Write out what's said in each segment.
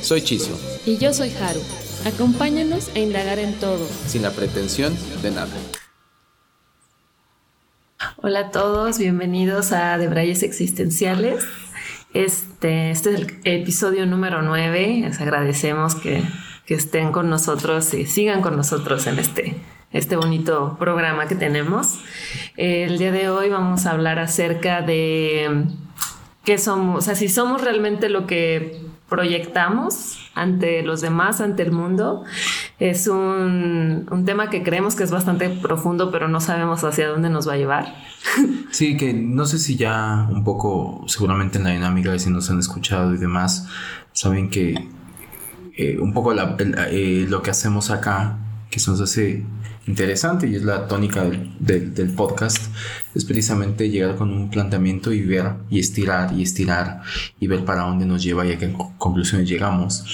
Soy Chiso. Y yo soy Haru. Acompáñanos a indagar en todo. Sin la pretensión de nada. Hola a todos, bienvenidos a Debrayes Existenciales. Este, este es el episodio número 9. Les agradecemos que, que, estén con nosotros y sigan con nosotros en este, este bonito programa que tenemos. El día de hoy vamos a hablar acerca de qué somos, o sea, si somos realmente lo que proyectamos ante los demás, ante el mundo. Es un, un, tema que creemos que es bastante profundo, pero no sabemos hacia dónde nos va a llevar. Sí, que no sé si ya un poco, seguramente en la dinámica si nos han escuchado y demás, saben que eh, un poco eh, lo que hacemos acá, que se nos hace interesante y es la tónica del, del, podcast, es precisamente llegar con un planteamiento y ver y estirar y estirar y ver para dónde nos lleva y a qué conclusiones llegamos.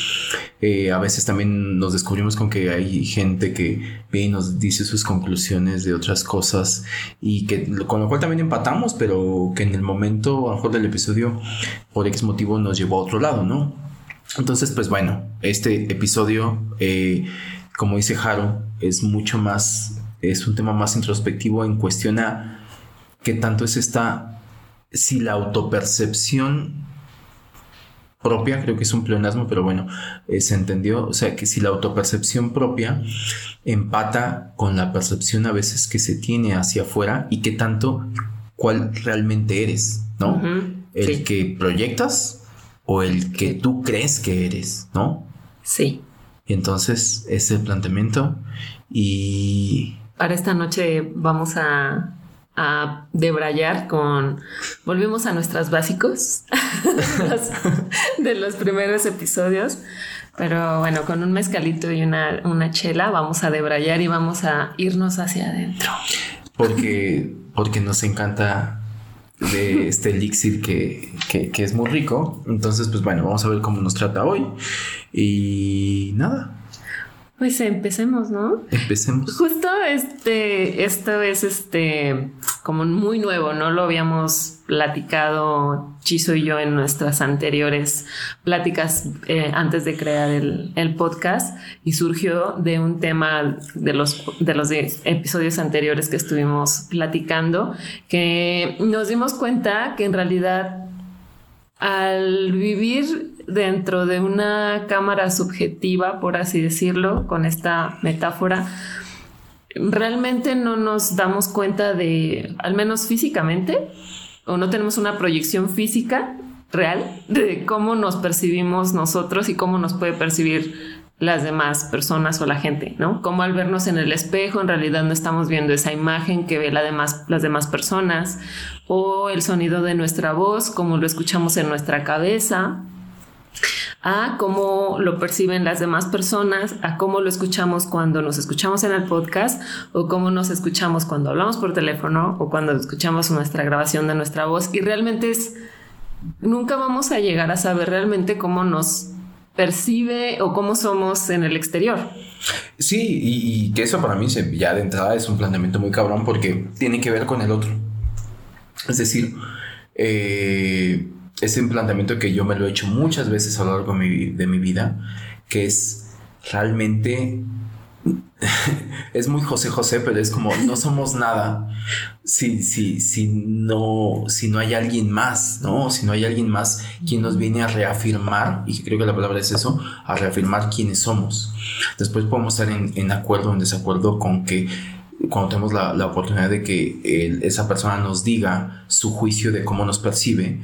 Eh, a veces también nos descubrimos con que hay gente que viene y nos dice sus conclusiones de otras cosas y que con lo cual también empatamos, pero que en el momento a lo mejor del episodio por X motivo nos llevó a otro lado, ¿no? Entonces, pues bueno, este episodio... Eh, como dice Jaro, es mucho más, es un tema más introspectivo en cuestión a qué tanto es esta, si la autopercepción propia, creo que es un pleonasmo, pero bueno, eh, se entendió, o sea, que si la autopercepción propia empata con la percepción a veces que se tiene hacia afuera y qué tanto, cuál realmente eres, ¿no? El que proyectas o el que tú crees que eres, ¿no? Sí. Y entonces es el planteamiento y... Para esta noche vamos a, a debrayar con... Volvimos a nuestros básicos de los primeros episodios. Pero bueno, con un mezcalito y una, una chela vamos a debrayar y vamos a irnos hacia adentro. Porque, porque nos encanta de este elixir que, que, es muy rico. Entonces, pues bueno, vamos a ver cómo nos trata hoy. Y nada. Pues empecemos, ¿no? Empecemos. Justo este, esto es este como muy nuevo, no lo habíamos platicado Chiso y yo en nuestras anteriores pláticas eh, antes de crear el, el, podcast y surgió de un tema de los, de los episodios anteriores que estuvimos platicando que nos dimos cuenta que en realidad al vivir dentro de una cámara subjetiva, por así decirlo, con esta metáfora, realmente no nos damos cuenta de, al menos físicamente, o no tenemos una proyección física real de cómo nos percibimos nosotros y cómo nos puede percibir las demás personas o la gente, ¿no? Como al vernos en el espejo en realidad no estamos viendo esa imagen que ve las demás personas o el sonido de nuestra voz como lo escuchamos en nuestra cabeza a cómo lo perciben las demás personas, a cómo lo escuchamos cuando nos escuchamos en el podcast o cómo nos escuchamos cuando hablamos por teléfono o cuando escuchamos nuestra grabación de nuestra voz. Y realmente es, nunca vamos a llegar a saber realmente cómo nos percibe o cómo somos en el exterior. Sí, y, que eso para mí ya de entrada es un planteamiento muy cabrón porque tiene que ver con el otro. Es decir, eh, es un planteamiento que yo me lo he hecho muchas veces a lo largo de mi, vida, que es realmente es muy José José, pero es como no somos nada si, si, si, no, si no hay alguien más, ¿no? Si no hay alguien más quien nos viene a reafirmar, y creo que la palabra es eso, a reafirmar quiénes somos. Después podemos estar en, en acuerdo o en desacuerdo con que cuando tenemos la, la oportunidad de que esa persona nos diga su juicio de cómo nos percibe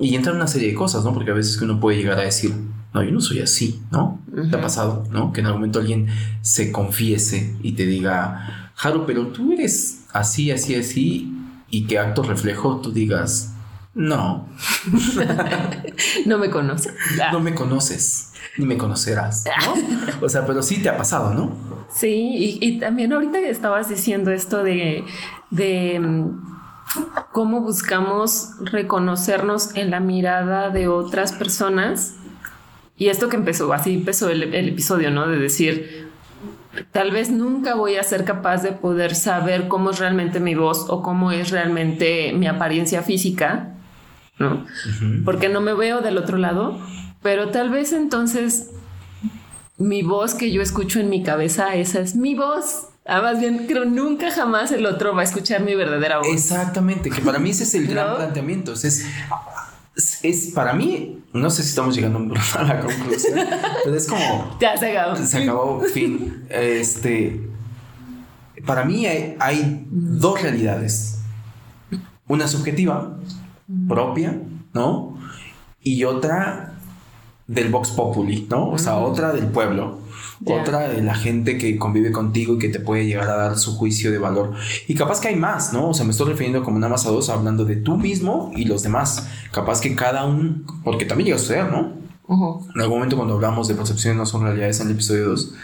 y entra una serie de cosas, ¿no? Porque a veces que uno puede llegar a decir, no, yo no soy así, ¿no? ¿Te ha pasado, ¿no? Que en algún momento alguien se confiese y te diga, Jaro, pero tú eres así, así, así, y que acto reflejo tú digas, No. no me conoces. No me conoces, ni me conocerás, ¿no? O sea, pero sí te ha pasado, ¿no? Sí, y, y también ahorita estabas diciendo esto de, de mm, cómo buscamos reconocernos en la mirada de otras personas. Y esto que empezó, así empezó el, el episodio, ¿no? De decir, tal vez nunca voy a ser capaz de poder saber cómo es realmente mi voz o cómo es realmente mi apariencia física, ¿no? Porque no me veo del otro lado, pero tal vez entonces mi voz que yo escucho en mi cabeza, esa es mi voz. Ah, más bien, creo nunca jamás el otro va a escuchar mi verdadera voz. Exactamente, que para mí ese es el gran ¿No? planteamiento. Es, es, es- para mí, no sé si estamos llegando a la conclusión, pero es como Ya se acabó. se acabó, fin. Este, para mí hay, hay dos realidades. Una subjetiva, propia, ¿no? Y otra del Vox Populi, ¿no? O sea, otra del pueblo. Otra de la gente que convive contigo y que te puede llegar a dar su juicio de valor. Y capaz que hay más, ¿no? O sea, me estoy refiriendo como nada más a dos, hablando de tú mismo y los demás. Capaz que cada uno, porque también llega a suceder, ¿no? En algún momento cuando hablamos de percepciones no son realidades en el episodio 2,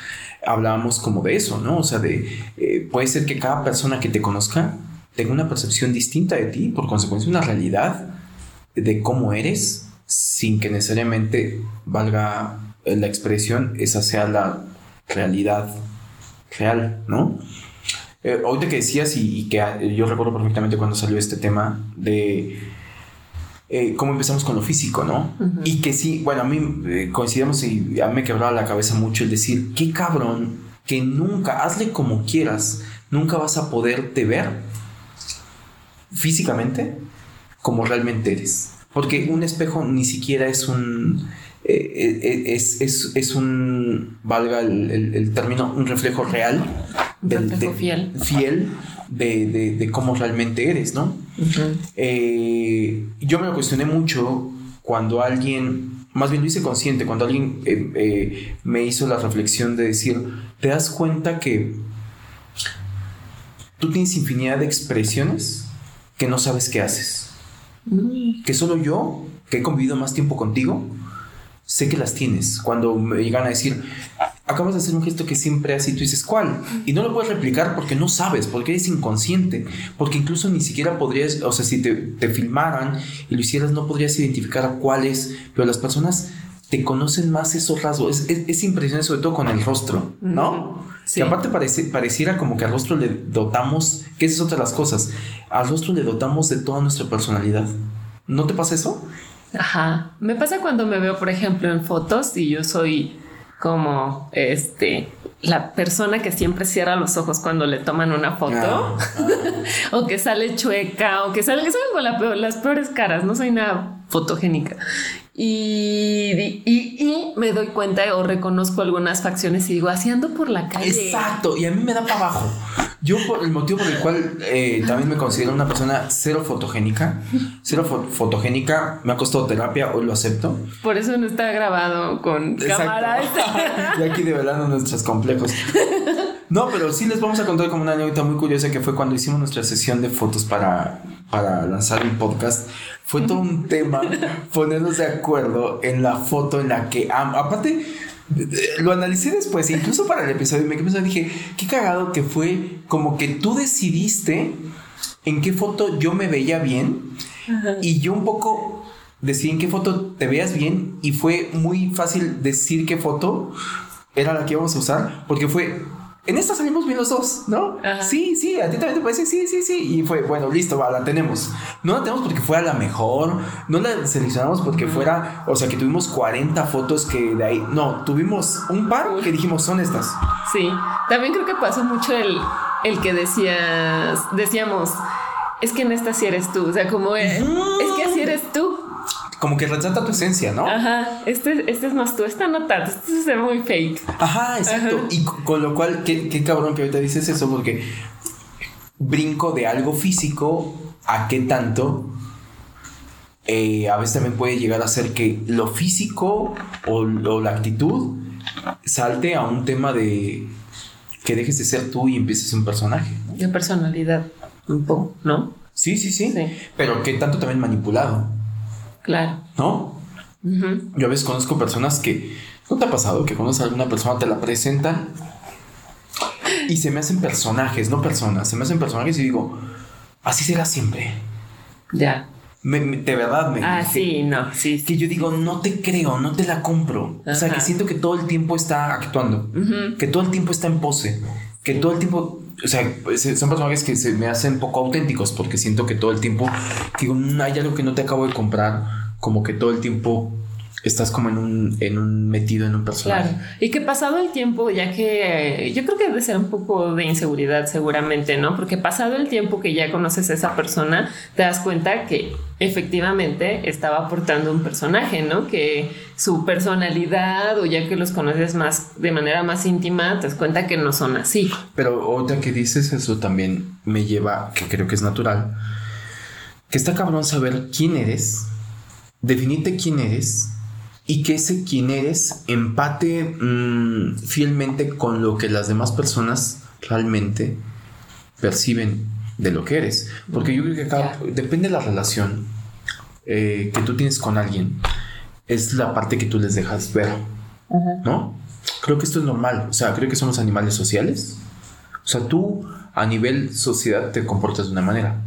hablábamos como de eso, ¿no? O sea, de eh, puede ser que cada persona que te conozca tenga una percepción distinta de ti, por consecuencia una realidad de cómo eres, sin que necesariamente valga la expresión, esa sea la realidad real, ¿no? Eh, ahorita que decías y, y que ah, yo recuerdo perfectamente cuando salió este tema de eh, cómo empezamos con lo físico, ¿no? Y que sí, bueno, a mí eh, coincidimos y a mí me quebraba la cabeza mucho el decir, qué cabrón, que nunca, hazle como quieras, nunca vas a poderte ver físicamente como realmente eres. Porque un espejo ni siquiera es un... eh, eh, es, es, es un, valga el, el- el término, un reflejo real. Un reflejo fiel. Fiel de, de- de cómo realmente eres, ¿no? Eh, yo me lo cuestioné mucho cuando alguien, más bien lo hice consciente, cuando alguien eh, eh, me hizo la reflexión de decir, te das cuenta que tú tienes infinidad de expresiones que no sabes qué haces. Que solo yo, que he convivido más tiempo contigo, sé que las tienes. Cuando me llegan a decir, acabas de hacer un gesto que siempre así, tú dices, ¿cuál? Y no lo puedes replicar porque no sabes, porque eres inconsciente, porque incluso ni siquiera podrías, o sea, si te, te filmaran y lo hicieras, no podrías identificar cuál es, pero las personas te conocen más esos rasgos. Es, es, es impresionante, sobre todo con el rostro, ¿no? Sí. Que aparte parece, pareciera como que al rostro le dotamos, que esa es otra de las cosas, al rostro le dotamos de toda nuestra personalidad. ¿No te pasa eso? Ajá. Me pasa cuando me veo, por ejemplo, en fotos y yo soy como este la persona que siempre cierra los ojos cuando le toman una foto Ah, o que sale chueca o que sale, que salen con la peor- las peores caras. No soy nada fotogénica. Y, y, y me doy cuenta o reconozco algunas facciones y digo, así ando por la calle. Exacto, y a mí me da para abajo. Yo por el motivo por el cual eh, también me considero una persona cero fotogénica, cero fo- fotogénica, me ha costado terapia, hoy lo acepto. Por eso no está grabado con cámara. y aquí develando nuestros complejos. No, pero sí les vamos a contar como una anécdota muy curiosa que fue cuando hicimos nuestra sesión de fotos para, para lanzar el podcast. Fue todo un tema ponernos de acuerdo en la foto en la que... am- aparte, lo analicé después, incluso para el episodio, me dije, qué cagado que fue como que tú decidiste en qué foto yo me veía bien y yo un poco decidí en qué foto te veas bien y fue muy fácil decir qué foto era la que íbamos a usar porque fue en esta salimos bien los dos, ¿no? Ajá. Sí, sí, a ti también te parece, sí, sí, sí. Y fue, bueno, listo, va, la tenemos. No la tenemos porque fuera la mejor, no la seleccionamos porque fuera, o sea, que tuvimos 40 fotos que de ahí, no, tuvimos un par que dijimos son estas. Sí, también creo que pasó mucho el, el que decías, decíamos, es que en esta sí eres tú, o sea, como es que así eres tú. Como que retrata tu esencia, ¿no? Ajá, este, este es más tú, esta no tanto, este se ve muy fake. Ajá, exacto. Ajá. Y co- con lo cual, qué, qué cabrón que ahorita dices eso, porque brinco de algo físico a qué tanto. eh, a veces también puede llegar a ser que lo físico o, o la actitud salte a un tema de que dejes de ser tú y empieces un personaje. De personalidad, un poco, ¿no? Sí, sí, sí, Sí. Pero que tanto también manipulado, Claro. ¿no? Yo a veces conozco personas que. ¿No te ha pasado que conoces a alguna persona, te la presentan y se me hacen personajes, no personas, se me hacen personajes y digo, así será siempre. Ya. Me- me- de verdad, me. Ah, que- sí, no, sí. sí. Que yo digo, no te creo, no te la compro. O sea, que siento que todo el tiempo está actuando, que todo el tiempo está en pose, que todo el tiempo. O sea, son personajes que se me hacen poco auténticos porque siento que todo el tiempo. digo, "Mm, hay algo que no te acabo de comprar, como que todo el tiempo estás como en un, en un metido en un personaje. Claro. Y que pasado el tiempo, ya que eh, yo creo que debe ser un poco de inseguridad seguramente, ¿no? Porque pasado el tiempo que ya conoces a esa persona, te das cuenta que efectivamente estaba aportando un personaje, ¿no? Que su personalidad o ya que los conoces más de manera más íntima, te das cuenta que no son así. Pero ahorita que dices eso también me lleva, que creo que es natural, que está cabrón saber quién eres, definirte quién eres y que ese quién eres empate mm, fielmente con lo que las demás personas realmente perciben de lo que eres. Porque yo creo que acá depende de la relación eh, que tú tienes con alguien, es la parte que tú les dejas ver, ¿no? Creo que esto es normal, o sea, creo que somos animales sociales. O sea, tú a nivel sociedad te comportas de una manera.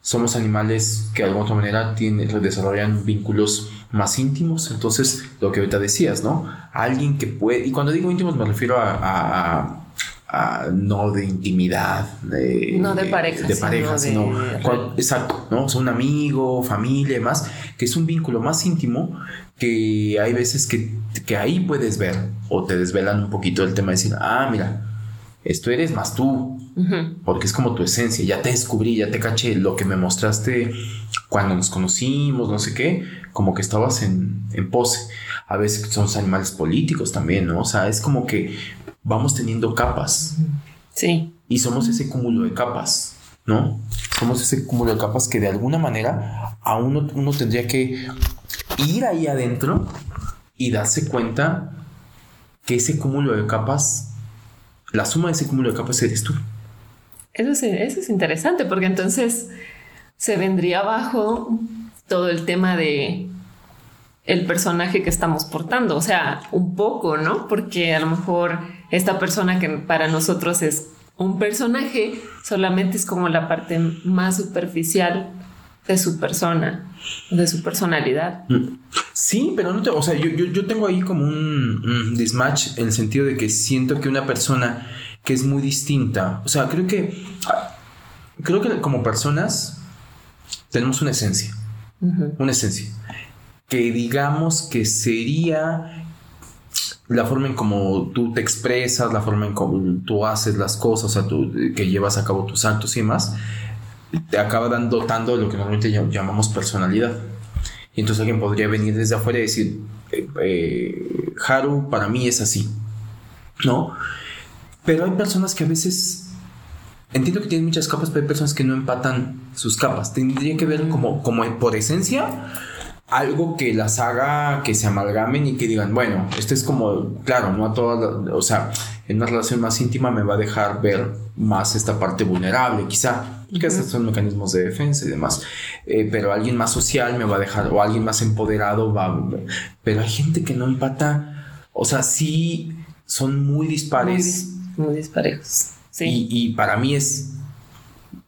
Somos animales que de alguna otra manera tienen, desarrollan vínculos más íntimos. Entonces, lo que ahorita decías, ¿no? Alguien que puede, y cuando digo íntimos me refiero a, a- a- a no de intimidad, de, No de pareja, de sino pareja, de- sino, cual- exacto, ¿no? O sea, un amigo, familia y demás, que es un vínculo más íntimo que hay veces que, que ahí puedes ver o te desvelan un poquito el tema de decir, ah, mira, esto eres más tú, Porque es como tu esencia, ya te descubrí, ya te caché lo que me mostraste cuando nos conocimos, no sé qué, como que estabas en, en pose. A veces somos animales políticos también, ¿no? O sea, es como que vamos teniendo capas Sí. y somos ese cúmulo de capas, ¿no? Somos ese cúmulo de capas que de alguna manera a uno, uno tendría que ir ahí adentro y darse cuenta que ese cúmulo de capas, la suma de ese cúmulo de capas eres tú. Eso es, eso es interesante porque entonces se vendría abajo todo el tema de el personaje que estamos portando, o sea, un poco, ¿no? Porque a lo mejor esta persona que para nosotros es un personaje solamente es como la parte más superficial de su persona, de su personalidad. Sí, pero no te, o sea, yo, yo, yo tengo ahí como un, un mismatch en el sentido de que siento que una persona que es muy distinta, o sea, creo que creo que como personas tenemos una esencia, una esencia que digamos que sería la forma en cómo tú te expresas, la forma en cómo tú haces las cosas, o sea, tú, que llevas a cabo tus actos y demás, te acaba dando, dotando de lo que normalmente llam- llamamos personalidad. Y entonces alguien podría venir desde afuera y decir, eh, eh, Haru para mí es así, ¿no? Pero hay personas que a veces, entiendo que tienen muchas capas, pero hay personas que no empatan sus capas. Tendría que ver como, como por esencia algo que las haga que se amalgamen y que digan, bueno, esto es como, claro, no a todas, o sea, en una relación más íntima me va a dejar ver más esta parte vulnerable, quizá, que son mecanismos de defensa y demás, Eh, pero alguien más social me va a dejar, o alguien más empoderado va, pero hay gente que no empata, o sea, sí son muy dispares dis- muy disparejos. Sí. y, y para mí es,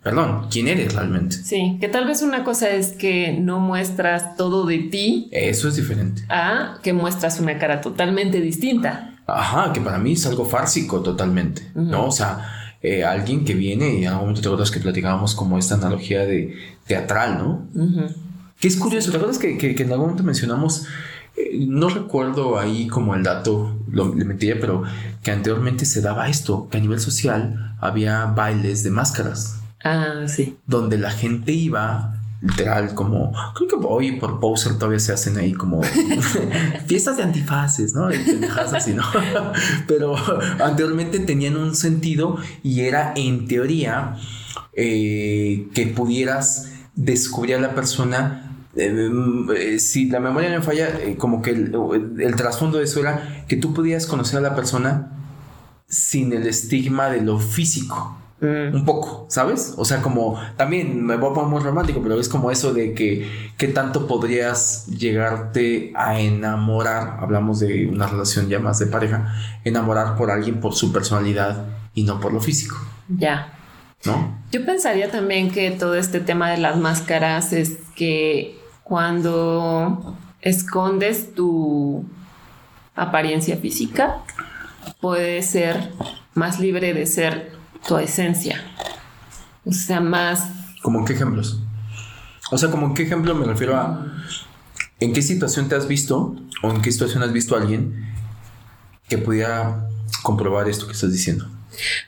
perdón, ¿quién eres realmente? Sí, que tal vez una cosa es que no muestras todo de ti Eso es diferente. a que muestras una cara totalmente distinta. Ajá, que para mí es algo fársico totalmente, ¿no? O sea, eh, alguien que viene, y en algún momento te acuerdas que platicábamos como esta analogía de teatral, ¿no? Ujú. Que es curioso, ¿te acuerdas que, que- que en algún momento mencionamos, no recuerdo ahí como el dato, lo, le mentiría, pero que anteriormente se daba esto, que a nivel social había bailes de máscaras, Ah, sí. donde la gente iba literal como creo que hoy por poser todavía se hacen ahí como fiestas de antifaces no pendejadas así no pero anteriormente tenían un sentido y era en teoría eh, que pudieras descubrir a la persona eh, eh, si la memoria no me falla eh, como que el, el trasfondo de eso era que tú podías conocer a la persona sin el estigma de lo físico Mm. Un poco, ¿sabes? O sea, como también me voy a poner muy romántico, pero es como eso de que qué tanto podrías llegarte a enamorar, hablamos de una relación ya más de pareja, enamorar por alguien por su personalidad y no por lo físico, Ya. ¿no? Yo pensaría también que todo este tema de las máscaras es que cuando escondes tu apariencia física, puedes ser más libre de ser tu esencia. O sea, más... ¿Como en qué ejemplos? O sea, como en qué ejemplo me refiero a en qué situación te has visto o en qué situación has visto a alguien que pudiera comprobar esto que estás diciendo.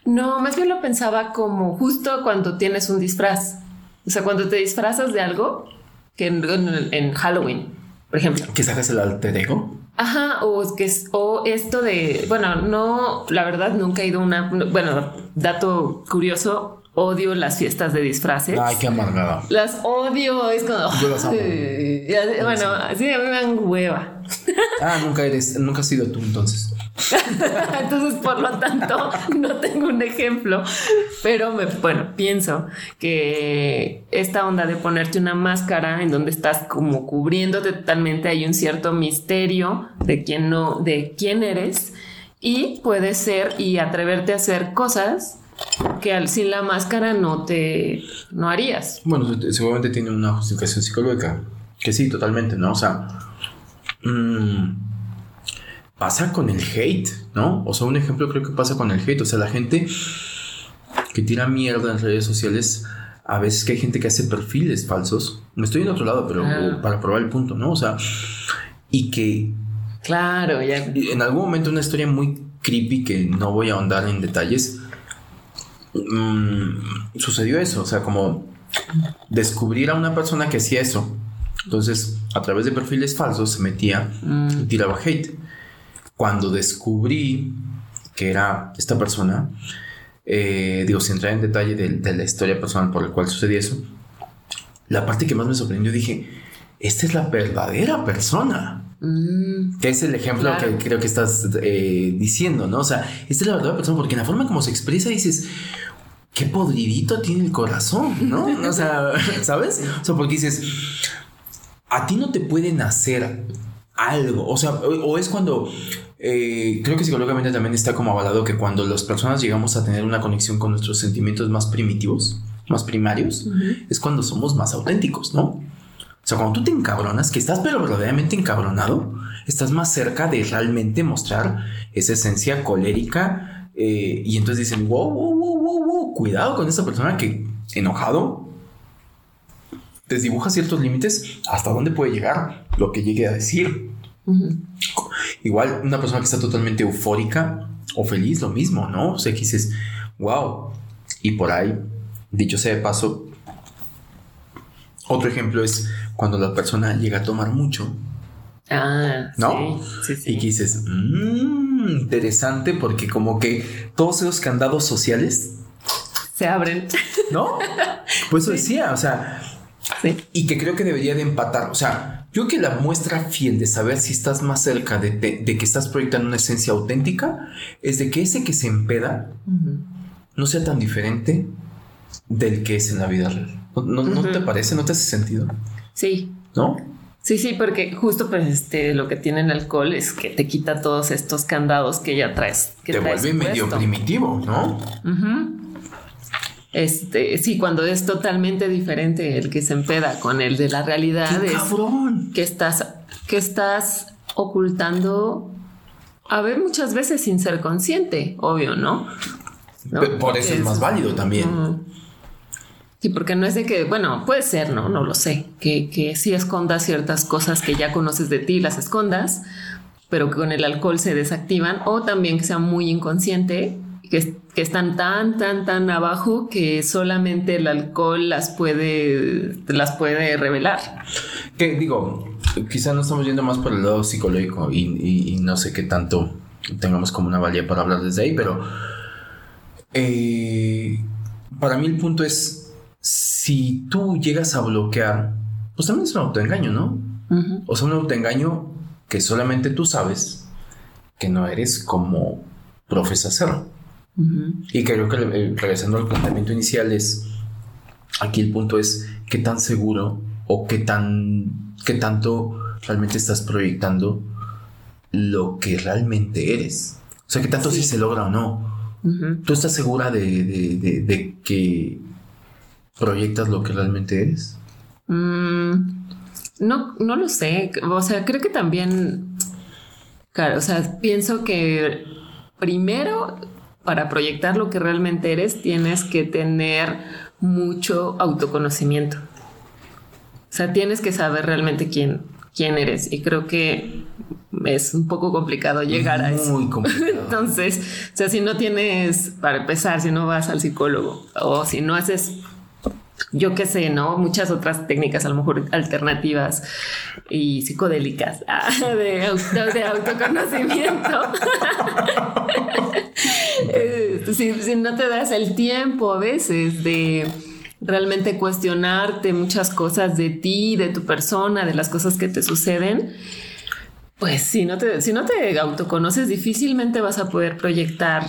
No, más bien lo pensaba como justo cuando tienes un disfraz. O sea, cuando te disfrazas de algo, que en, en- en Halloween, por ejemplo. ¿Que sacas el alter ego? Ajá, o que es- o esto de, bueno, no, la verdad nunca he ido a una, bueno, dato curioso, odio las fiestas de disfraces. Ay, qué amargada. Las odio, es como, Yo las amo. Bueno, así a mí me dan hueva. Ah, nunca eres, nunca has sido tú entonces. Entonces, por lo tanto, no tengo un ejemplo, pero me, bueno, pienso que esta onda de ponerte una máscara en donde estás como cubriéndote totalmente, hay un cierto misterio de quién no, de quién eres y puede ser y atreverte a hacer cosas que al, sin la máscara no te, no harías. Bueno, se- seguramente tiene una justificación psicológica. Que sí, totalmente, ¿no? O sea, mm, pasa con el hate, ¿no? O sea, un ejemplo creo que pasa con el hate. O sea, la gente que tira mierda en redes sociales, a veces que hay gente que hace perfiles falsos. Me estoy en otro lado, pero Ah. para probar el punto, ¿no? O sea, y que Claro, ya. en algún momento una historia muy creepy que no voy a ahondar en detalles. mm, sucedió eso, o sea, como descubrir a una persona que hacía eso. Entonces, a través de perfiles falsos se metía y tiraba hate. Cuando descubrí que era esta persona, eh, digo, sin entrar en detalle de, de la historia personal por la cual sucedió eso, la parte que más me sorprendió dije, esta es la verdadera persona. Mm, Que es el ejemplo Claro. que creo que estás eh, diciendo, ¿no? O sea, esta es la verdadera persona, porque en la forma como se expresa dices, qué podridito tiene el corazón, ¿no? O sea, ¿sabes? O sea, porque dices, a ti no te pueden hacer algo, o sea, o, es cuando, eh, creo que psicológicamente también está como avalado que cuando las personas llegamos a tener una conexión con nuestros sentimientos más primitivos, más primarios, es cuando somos más auténticos, ¿no? O sea, cuando tú te encabronas, que estás pero verdaderamente encabronado, estás más cerca de realmente mostrar esa esencia colérica. eh, y entonces dicen, wow, wow, wow, wow, wow, cuidado con esta persona que enojado desdibuja ciertos límites hasta dónde puede llegar lo que llegue a decir. Igual una persona que está totalmente eufórica o feliz, lo mismo, ¿no? O sea, que dices, wow. Y por ahí, dicho sea de paso, otro ejemplo es cuando la persona llega a tomar mucho Ah, ¿No? Sí, sí, sí. y que dices, mmm, interesante porque como que todos esos candados sociales, Se abren. ¿no? Pues eso decía, o sea, Sí. y que creo que debería de empatar. O sea, yo que la muestra fiel de saber si estás más cerca de, de- de que estás proyectando una esencia auténtica es de que ese que se empeda no sea tan diferente del que es en la vida real. ¿No, no- no Ujú. te parece? ¿No te hace sentido? Sí. ¿No? Sí, sí, porque justo pues este lo que tiene el alcohol es que te quita todos estos candados que ya traes. Que te traes vuelve medio primitivo, ¿no? Ujú. Este, sí, cuando es totalmente diferente el que se empeda con el de la realidad ¡Qué es cabrón! que estás, que estás ocultando a ver muchas veces sin ser consciente, obvio, ¿no? Por eso es más válido también. Mm. Sí, porque no es de que, bueno, puede ser, ¿no? No lo sé. Que, que sí escondas ciertas cosas que ya conoces de ti, las escondas, pero que con el alcohol se desactivan, o también que sea muy inconsciente, que, que están tan, tan, tan abajo que solamente el alcohol las puede, las puede revelar. Que digo, quizá no estamos yendo más por el lado psicológico y, y- y no sé qué tanto tengamos como una valía para hablar desde ahí, pero eh, para mí el punto es, si tú llegas a bloquear, pues también es un autoengaño, ¿no? O sea, un autoengaño que solamente tú sabes que no eres como profesas Y creo que eh, regresando al planteamiento inicial es, aquí el punto es qué tan seguro o qué tan, qué tanto realmente estás proyectando lo que realmente eres. O sea, qué tanto si se logra o no. ¿Tú estás segura de, que proyectas lo que realmente eres? Mm, no, no lo sé. O sea, creo que también, claro, o sea, pienso que primero para proyectar lo que realmente eres tienes que tener mucho autoconocimiento. O sea, tienes que saber realmente quién, quién eres. Y creo que es un poco complicado llegar a eso. Muy complicado. Entonces, o sea, si no tienes, para empezar, si no vas al psicólogo o si no haces yo qué sé, ¿no? Muchas otras técnicas, a lo mejor alternativas y psicodélicas ah, de, autoconocimiento. Si, no te das el tiempo a veces de realmente cuestionarte muchas cosas de ti, de tu persona, de las cosas que te suceden, pues si no te, si no te autoconoces, difícilmente vas a poder proyectar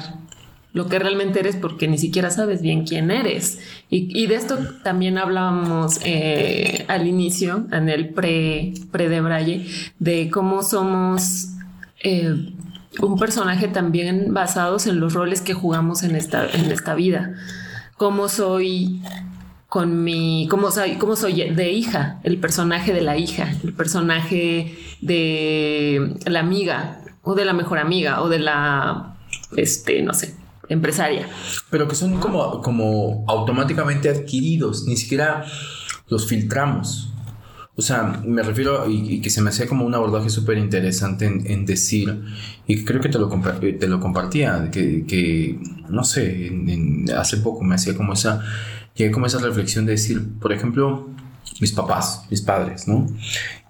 lo que realmente eres porque ni siquiera sabes bien quién eres. Y, de esto también hablábamos eh, al inicio, en el pre, pre de de cómo somos eh, un personaje también basados en los roles que jugamos en esta, en esta vida. Cómo soy con mi, cómo soy, cómo soy de hija, el personaje de la hija, el personaje de la amiga o de la mejor amiga o de la, este, no sé, empresaria. Pero que son como, como automáticamente adquiridos, ni siquiera los filtramos. O sea, me refiero y, que se me hacía como un abordaje súper interesante en, decir, y creo que te lo, te lo compartía, que, que no sé, hace poco me hacía como esa, llegué como esa reflexión de decir, por ejemplo, mis papás, mis padres, ¿no?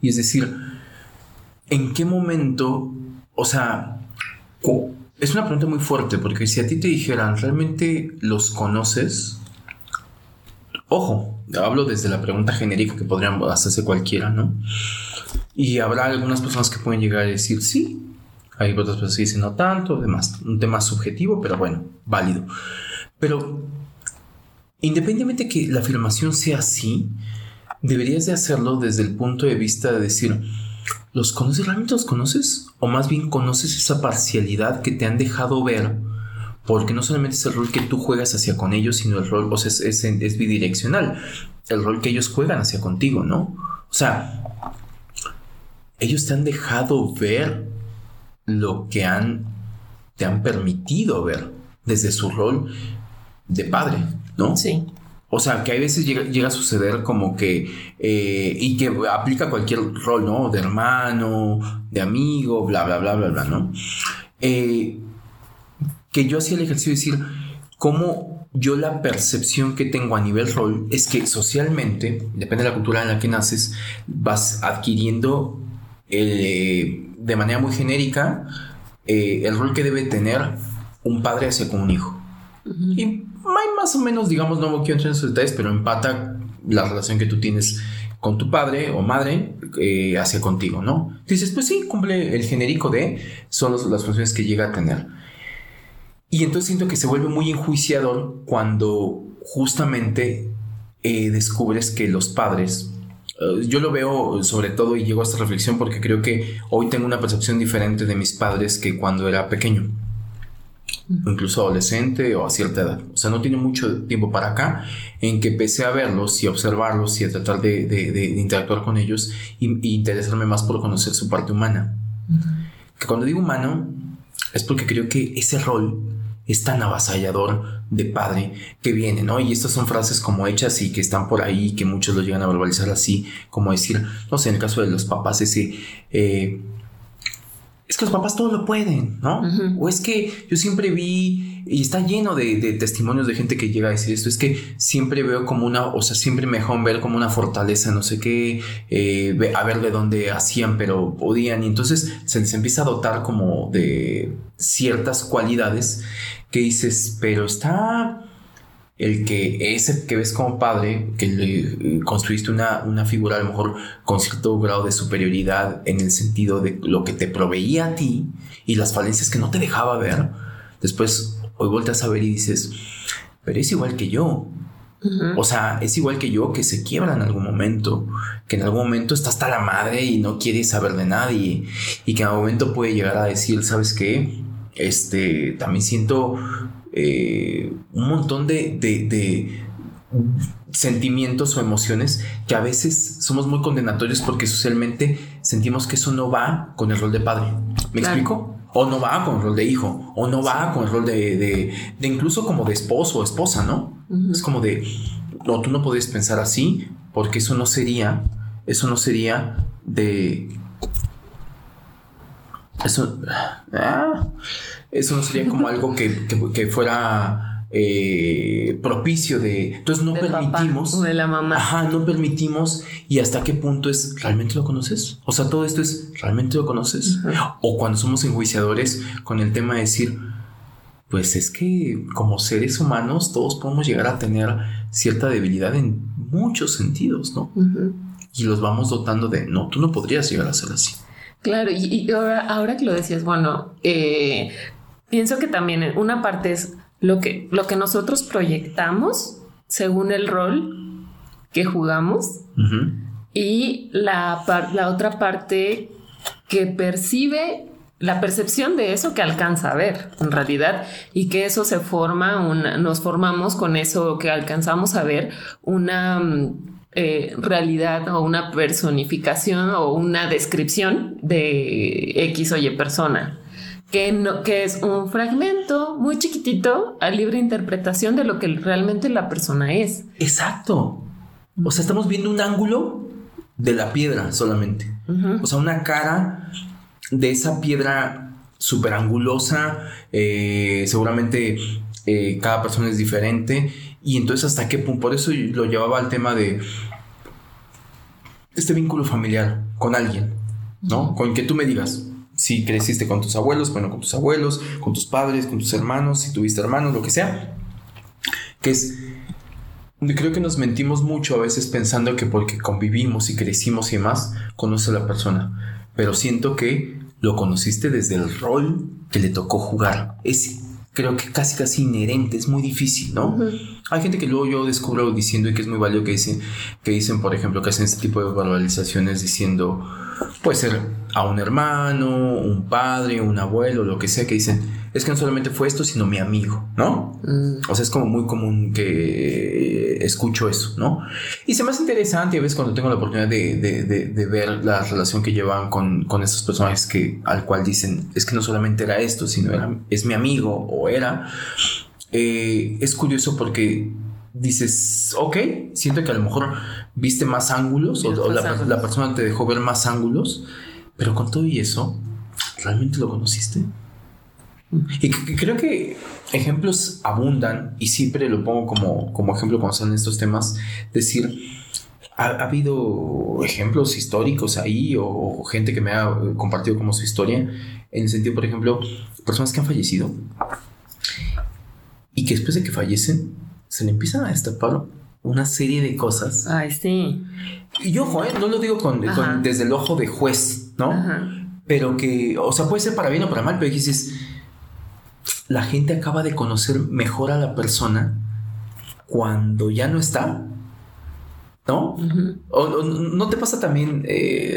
Y es decir, ¿en qué momento, o sea, es una pregunta muy fuerte porque si a ti te dijeran, ¿realmente los conoces? Ojo, hablo desde la pregunta genérica que podrían hacerse cualquiera, ¿no? Y habrá algunas personas que pueden llegar a decir sí, hay otras personas que dicen no tanto, demás, un tema subjetivo, pero bueno, válido. Pero independientemente que la afirmación sea así, deberías de hacerlo desde el punto de vista de decir, ¿Los conoces? ¿Realmente los conoces? O más bien conoces esa parcialidad que te han dejado ver, porque no solamente es el rol que tú juegas hacia con ellos, sino el rol, o sea, es, bidireccional, el rol que ellos juegan hacia contigo, ¿no? O sea, ellos te han dejado ver lo que han, te han permitido ver desde su rol de padre, ¿no? Sí. O sea, que a veces llega, a suceder como que, eh, y que aplica cualquier rol, ¿no? De hermano, de amigo, bla, bla, bla, bla, bla, ¿no? Eh, que yo hacía el ejercicio de decir, cómo yo la percepción que tengo a nivel rol es que socialmente, depende de la cultura en la que naces, vas adquiriendo eh, de manera muy genérica el rol que debe tener un padre hacia con un hijo. Y hay más o menos, digamos, no quiero entrar en esos detalles, pero empata la relación que tú tienes con tu padre o madre eh, hacia contigo, ¿no? Dices, pues sí, cumple el genérico de, son las funciones que llega a tener. Y entonces siento que se vuelve muy enjuiciador cuando justamente eh, descubres que los padres, eh, yo lo veo sobre todo y llego a esta reflexión porque creo que hoy tengo una percepción diferente de mis padres que cuando era pequeño incluso adolescente o a cierta edad. O sea, no tiene mucho tiempo para acá en que empecé a verlos y a observarlos y a tratar de, interactuar con ellos y, interesarme más por conocer su parte humana. Que cuando digo humano es porque creo que ese rol es tan avasallador de padre que viene, ¿no? Y estas son frases como hechas y que están por ahí, que muchos lo llegan a verbalizar así, como decir, no sé, en el caso de los papás, ese... Eh, es que los papás todo lo pueden, ¿no? O es que yo siempre vi, y está lleno de, testimonios de gente que llega a decir esto, es que siempre veo como una, o sea, siempre me dejaron ver como una fortaleza, no sé qué, eh, a ver de dónde hacían, pero podían, y entonces se les empieza a dotar como de ciertas cualidades que dices, pero está el que ese que ves como padre, que le eh, construiste una, una, figura a lo mejor con cierto grado de superioridad en el sentido de lo que te proveía a ti y las falencias que no te dejaba ver, después hoy volteas a ver y dices, pero es igual que yo. O sea, es igual que yo que se quiebra en algún momento, que en algún momento está hasta la madre y no quiere saber de nadie y que en algún momento puede llegar a decir, ¿sabes qué? Este, también siento eh, un montón de, de, sentimientos o emociones que a veces somos muy condenatorios porque socialmente sentimos que eso no va con el rol de padre. ¿Me explico? O no va con el rol de hijo, o no va con el rol de, de, incluso como de esposo o esposa, ¿no? Es como de, no, tú no puedes pensar así, porque eso no sería, eso no sería de... Eso, ah, eso no sería como algo que, que fuera eh, propicio de... Entonces no permitimos... de la mamá. Ajá, no permitimos y hasta qué punto es, ¿realmente lo conoces? O sea, todo esto es, ¿realmente lo conoces? O cuando somos enjuiciadores con el tema de decir, pues es que como seres humanos todos podemos llegar a tener cierta debilidad en muchos sentidos, ¿no? Y los vamos dotando de, no, tú no podrías llegar a ser así. Claro, y, ahora, ahora que lo decías, bueno, eh, pienso que también una parte es lo que, lo que nosotros proyectamos según el rol que jugamos y la, la otra parte que percibe la percepción de eso que alcanza a ver en realidad y que eso se forma, una, nos formamos con eso que alcanzamos a ver una mm, eh, realidad o una personificación o una descripción de X o Y persona que, no, que es un fragmento muy chiquitito a libre interpretación de lo que realmente la persona es. Exacto. O sea, estamos viendo un ángulo de la piedra solamente. O sea, una cara de esa piedra súper angulosa. Eh, seguramente eh, cada persona es diferente. Y entonces, ¿hasta qué punto? Por eso lo llevaba al tema de este vínculo familiar con alguien, ¿no? Con que tú me digas, si creciste con tus abuelos, bueno, con tus abuelos, con tus padres, con tus hermanos, si tuviste hermanos, lo que sea. Que es creo que nos mentimos mucho a veces pensando que porque convivimos y crecimos y demás, conoce a la persona. Pero siento que lo conociste desde el rol que le tocó jugar. Es creo que casi casi inherente, es muy difícil, ¿no? Hay gente que luego yo descubro diciendo y que es muy válido que dicen, que dicen, por ejemplo, que hacen este tipo de verbalizaciones diciendo, puede ser a un hermano, un padre, un abuelo, lo que sea, que dicen, es que no solamente fue esto, sino mi amigo, ¿no? Mm. O sea, es como muy común que escucho eso, ¿no? Y se me hace interesante a veces cuando tengo la oportunidad de, ver la relación que llevan con, con estos personajes que, al cual dicen, es que no solamente era esto, sino era, es mi amigo o era. Eh, es curioso porque dices, ok, siento que a lo mejor viste más ángulos o, la, la, persona te dejó ver más ángulos, pero con todo y eso, ¿realmente lo conociste? Y creo que ejemplos abundan y siempre lo pongo como, como ejemplo cuando son estos temas, decir, ha, habido ejemplos históricos ahí o, gente que me ha compartido como su historia, en el sentido, por ejemplo, personas que han fallecido y que después de que fallecen se le empiezan a destapar una serie de cosas. Ay, sí. Y ojo, ¿eh? no lo digo con, desde el ojo de juez, ¿no? Pero que, o sea, puede ser para bien o para mal, pero dices, la gente acaba de conocer mejor a la persona cuando ya no está. ¿No? o, no te pasa también, eh,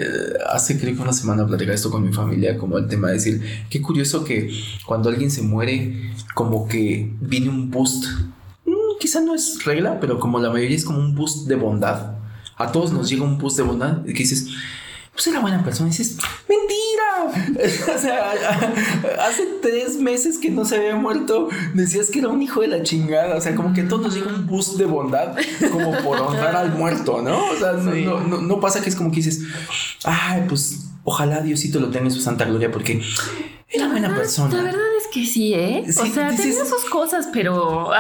hace creo que una semana platicaba esto con mi familia, como el tema de decir, qué curioso que cuando alguien se muere, como que viene un boost. Quizá no es regla, pero como la mayoría es como un boost de bondad. A todos nos llega un boost de bondad que dices, pues era buena persona. Y dices, mentira. o sea, hace tres meses que no se había muerto, decías que era un hijo de la chingada. O sea, como que todos nos llega un boost de bondad, como por honrar al muerto, ¿no? O sea, no, pasa que es como que dices, ay, pues ojalá Diosito lo tenga en su santa gloria, porque era buena persona. La verdad que sí, ¿eh? o sea, tenía sus cosas, pero.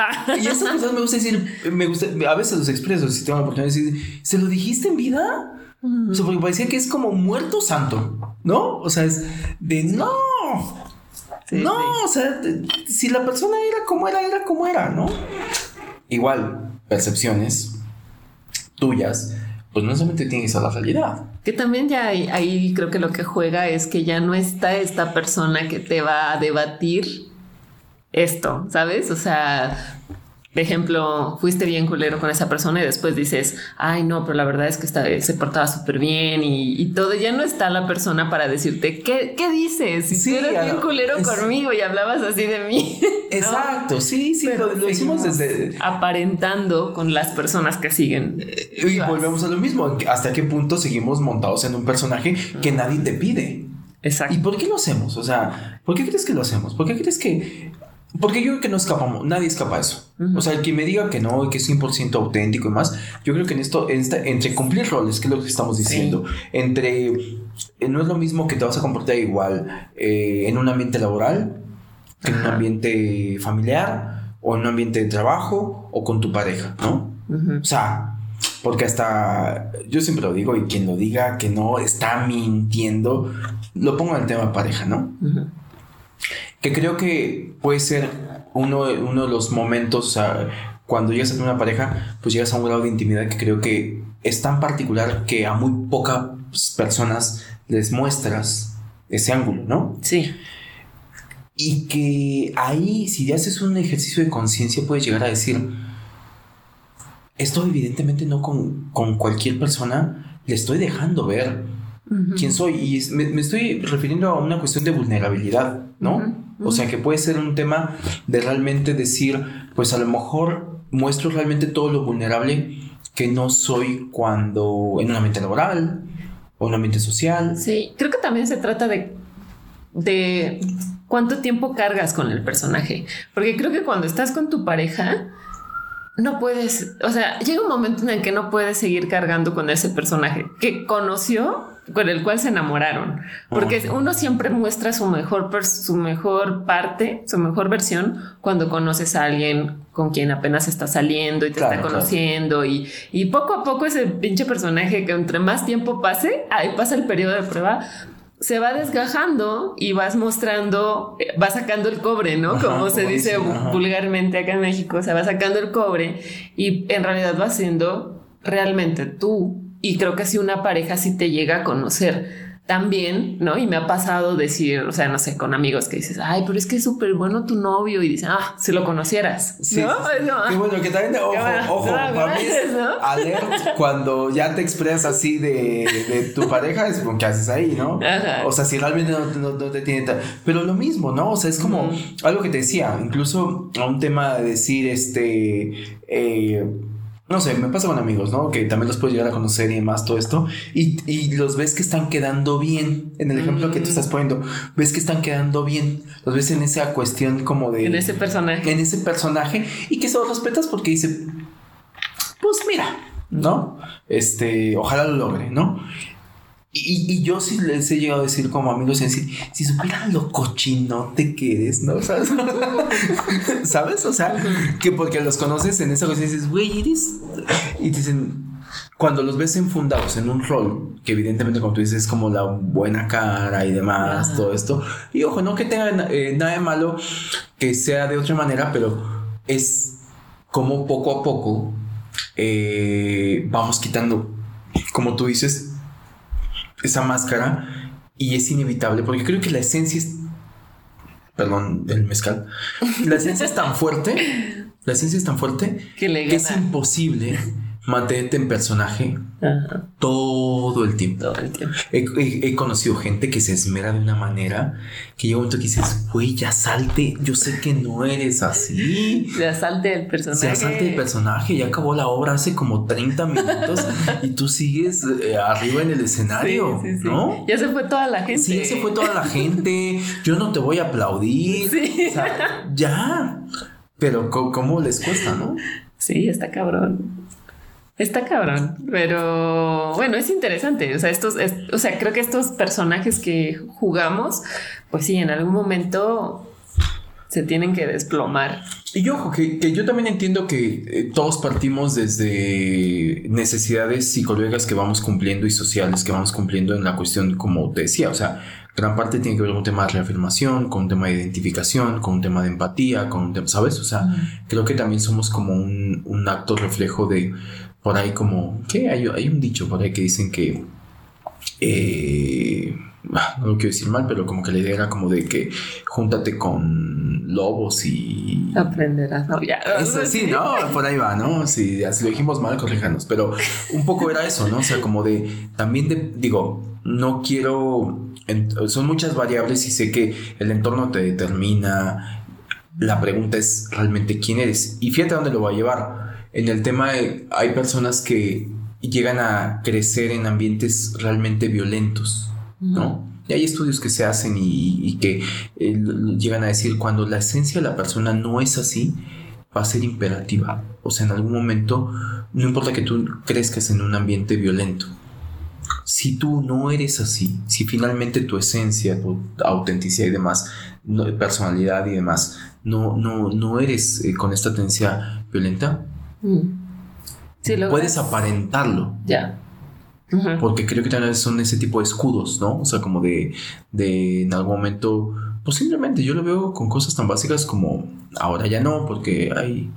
Y esas cosas me gusta decir, me gusta, a veces los expreso, si tengo la oportunidad de decir, ¿se lo dijiste en vida? O sea, porque parecía que es como muerto santo, ¿no? O sea, es de no. no, o sea, si la persona era como era, era como era, ¿no? Igual, percepciones tuyas, pues no solamente tienes a la realidad. Que también ya ahí creo que lo que juega es que ya no está esta persona que te va a debatir esto, ¿sabes? O sea, de ejemplo, fuiste bien culero con esa persona y después dices, ay, no, pero la verdad es que está, se portaba súper bien y, todo. Ya no está la persona para decirte, ¿qué, qué dices? Si sí, eres bien culero conmigo y hablabas así de mí. Exacto, sí, sí, lo, lo hicimos desde. Aparentando con las personas que siguen. Y volvemos a lo mismo. ¿Hasta qué punto seguimos montados en un personaje que nadie te pide? Exacto. ¿Y por qué lo hacemos? O sea, ¿por qué crees que lo hacemos? ¿Por qué crees que porque yo creo que no escapamos, nadie escapa a eso. O sea, el que me diga que no que es 100% auténtico y más, yo creo que en esto, entre cumplir roles, que es lo que estamos diciendo, entre. Eh, no es lo mismo que te vas a comportar igual eh, en un ambiente laboral que en un ambiente familiar o en un ambiente de trabajo o con tu pareja, ¿no? O sea, porque hasta yo siempre lo digo y quien lo diga que no está mintiendo, lo pongo en el tema pareja, ¿no? que creo que puede ser uno, uno de los momentos, o sea, cuando llegas a tener una pareja, pues llegas a un grado de intimidad que creo que es tan particular que a muy pocas personas les muestras ese ángulo, ¿no? Sí. Y que ahí, si haces un ejercicio de conciencia, puedes llegar a decir, esto evidentemente no con, con cualquier persona le estoy dejando ver quién soy. Y me, estoy refiriendo a una cuestión de vulnerabilidad, ¿no? O sea, que puede ser un tema de realmente decir, pues a lo mejor muestro realmente todo lo vulnerable que no soy cuando en un ambiente laboral o en un ambiente social. Sí, creo que también se trata de, de cuánto tiempo cargas con el personaje. Porque creo que cuando estás con tu pareja, no puedes, o sea, llega un momento en el que no puedes seguir cargando con ese personaje que conoció con el cual se enamoraron, porque uno siempre muestra su mejor, su mejor parte, su mejor versión cuando conoces a alguien con quien apenas está saliendo y te está conociendo y, y, poco a poco ese pinche personaje que entre más tiempo pase, ahí pasa el periodo de prueba, se va desgajando y vas mostrando, eh, va sacando el cobre, ¿no? como se dice vulgarmente acá en México, se va sacando el cobre y en realidad va siendo realmente tú. Y creo que si una pareja sí te llega a conocer también, ¿no? Y me ha pasado decir, o sea, no sé, con amigos que dices, ay, pero es que es súper bueno tu novio y dicen, ah, si lo conocieras. Sí, ¿no? Qué bueno, que también, ojo, ojo, para mí es alert cuando ya te expresas así de, tu pareja, es como que haces ahí, ¿no? O sea, si realmente no, te tiene tal. Pero lo mismo, ¿no? O sea, es como algo que te decía, incluso a un tema de decir, este, eh, no sé, me pasa con amigos, ¿no? Que también los puedes llegar a conocer y demás, todo esto. Y, los ves que están quedando bien. En el ejemplo que tú estás poniendo, ves que están quedando bien. Los ves en esa cuestión como de. En ese personaje. En ese personaje. Y que se los respetas porque dice. Pues mira, ¿no? Este, ojalá lo logre, ¿no? Y, yo sí les he llegado a decir como amigos, decir, si supieran lo cochinote que eres, ¿no? ¿Sabes? O sea, que porque los conoces en esa cosa y dices, güey, eres... Y dicen, cuando los ves enfundados en un rol, que evidentemente como tú dices es como la buena cara y demás, todo esto, y ojo, no que tenga eh, nada de malo que sea de otra manera, pero es como poco a poco eh, vamos quitando, como tú dices, esa máscara y es inevitable porque creo que la esencia es perdón, el mezcal. La esencia es tan fuerte, la esencia es tan fuerte que, es imposible mantenerte en personaje todo el tiempo. Todo el tiempo. He, conocido gente que se esmera de una manera que llega un momento que dices, güey, ya salte, yo sé que no eres así. Ya salte el personaje. Ya salte el personaje, ya acabó la obra hace como 30 minutos y tú sigues eh, arriba en el escenario, ¿no? Ya se fue toda la gente. Sí, ya se fue toda la gente, yo no te voy a aplaudir. O sea, ya. Pero ¿cómo les cuesta, no? Sí, está cabrón. Está cabrón, pero bueno, es interesante. O sea, estos, o sea, creo que estos personajes que jugamos, pues sí, en algún momento se tienen que desplomar. Y ojo, que, que yo también entiendo que eh, todos partimos desde necesidades psicológicas que vamos cumpliendo y sociales que vamos cumpliendo en la cuestión, como te decía, o sea, gran parte tiene que ver con un tema de reafirmación, con un tema de identificación, con un tema de empatía, con un tema, ¿sabes? O sea, creo que también somos como un, un acto reflejo de por ahí como, ¿qué? Hay, hay un dicho por ahí que dicen que, eh, ah, no lo quiero decir mal, pero como que la idea era como de que júntate con lobos y... Aprenderás, ¿no? Ya. Eso, sí, ¿no? Por ahí va, ¿no? Si, lo dijimos mal, corríjanos. Pero un poco era eso, ¿no? O sea, como de, también de, digo, no quiero, son muchas variables y sé que el entorno te determina. La pregunta es realmente quién eres. Y fíjate a dónde lo voy a llevar. En el tema de, hay personas que llegan a crecer en ambientes realmente violentos, ¿no? Y hay estudios que se hacen y, que eh, llegan a decir cuando la esencia de la persona no es así, va a ser imperativa. O sea, en algún momento, no importa que tú crezcas en un ambiente violento, si tú no eres así, si finalmente tu esencia, tu autenticidad y demás, personalidad y demás, no, no, no eres eh, con esta tendencia violenta, mm. puedes aparentarlo. Ya. Porque creo que también son ese tipo de escudos, ¿no? O sea, como de, de en algún momento, posiblemente yo lo veo con cosas tan básicas como ahora ya no, porque hay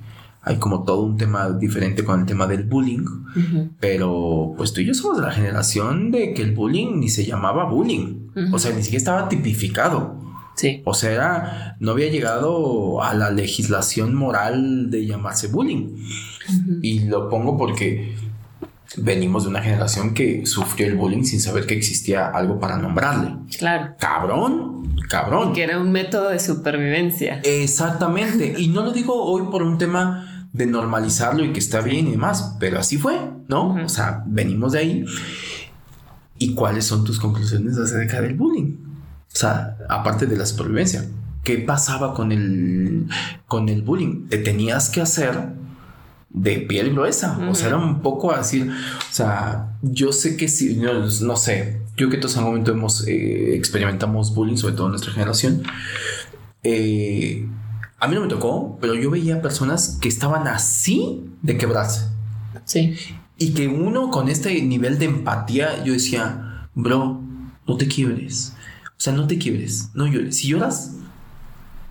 hay como todo un tema diferente con el tema del bullying, pero pues tú y yo somos de la generación de que el bullying ni se llamaba bullying, o sea, ni siquiera estaba tipificado. Sí. O sea, no había llegado a la legislación moral de llamarse bullying. Y lo pongo porque venimos de una generación que sufrió el bullying sin saber que existía algo para nombrarle. Claro. Cabrón, cabrón. que era un método de supervivencia. Exactamente. y no lo digo hoy por un tema de normalizarlo y que está bien y demás, pero así fue, ¿no? O sea, venimos de ahí. ¿Y cuáles son tus conclusiones acerca del bullying? O sea, aparte de la supervivencia, ¿qué pasaba con el, con el bullying? Te tenías que hacer de piel gruesa. O sea, era un poco así. O sea, yo sé que si, no, sé, yo que todos en algún momento hemos, eh, experimentamos bullying, sobre todo en nuestra generación. Eh, a mí no me tocó, pero yo veía personas que estaban así de quebrarse. Sí. Y que uno con este nivel de empatía, yo decía, bro, no te quiebres. O sea, no te quiebres, no llores. Si lloras,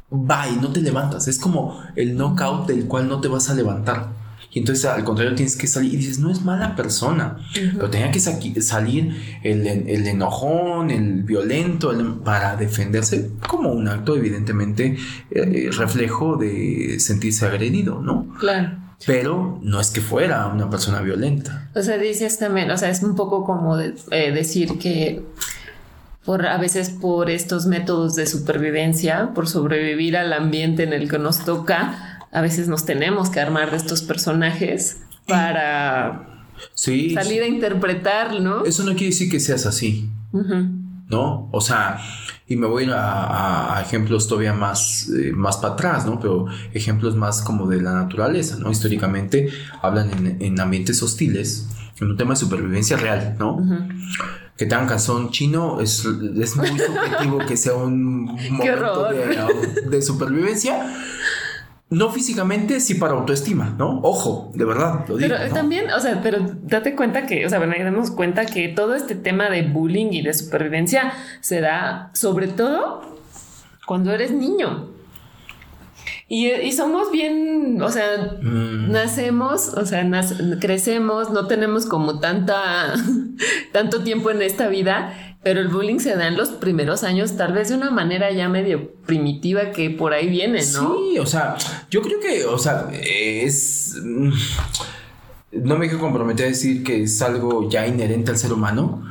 bye, no te levantas. Es como el knockout del cual no te vas a levantar. Y entonces al contrario tienes que salir y dices, no es mala persona, pero tenía que salir el, el, enojón, el violento para defenderse como un acto evidentemente eh, reflejo de sentirse agredido, ¿no? Claro. Pero no es que fuera una persona violenta. O sea, dices también, o sea, es un poco como eh, decir que por a veces por estos métodos de supervivencia, por sobrevivir al ambiente en el que nos toca, a veces nos tenemos que armar de estos personajes para salir a interpretar, ¿no? Eso no quiere decir que seas así, ¿no? O sea, y me voy a, ejemplos todavía más, eh, más para atrás, ¿no? Pero ejemplos más como de la naturaleza, ¿no? Históricamente hablan en, ambientes hostiles, en un tema de supervivencia real, ¿no? Que tengan calzón chino es, es muy subjetivo que sea un momento de, de supervivencia no físicamente, sí para autoestima, ¿no? Ojo, de verdad, lo digo. Pero también, o sea, pero date cuenta que, o sea, bueno, damos cuenta que todo este tema de bullying y de supervivencia se da sobre todo cuando eres niño. Y, somos bien, o sea, mm. nacemos, o sea, crecemos, no tenemos como tanta, tanto tiempo en esta vida pero el bullying se da en los primeros años, tal vez de una manera ya medio primitiva que por ahí viene, ¿no? Sí, o sea, yo creo que, o sea, es... Mm, no me quiero comprometer a decir que es algo ya inherente al ser humano,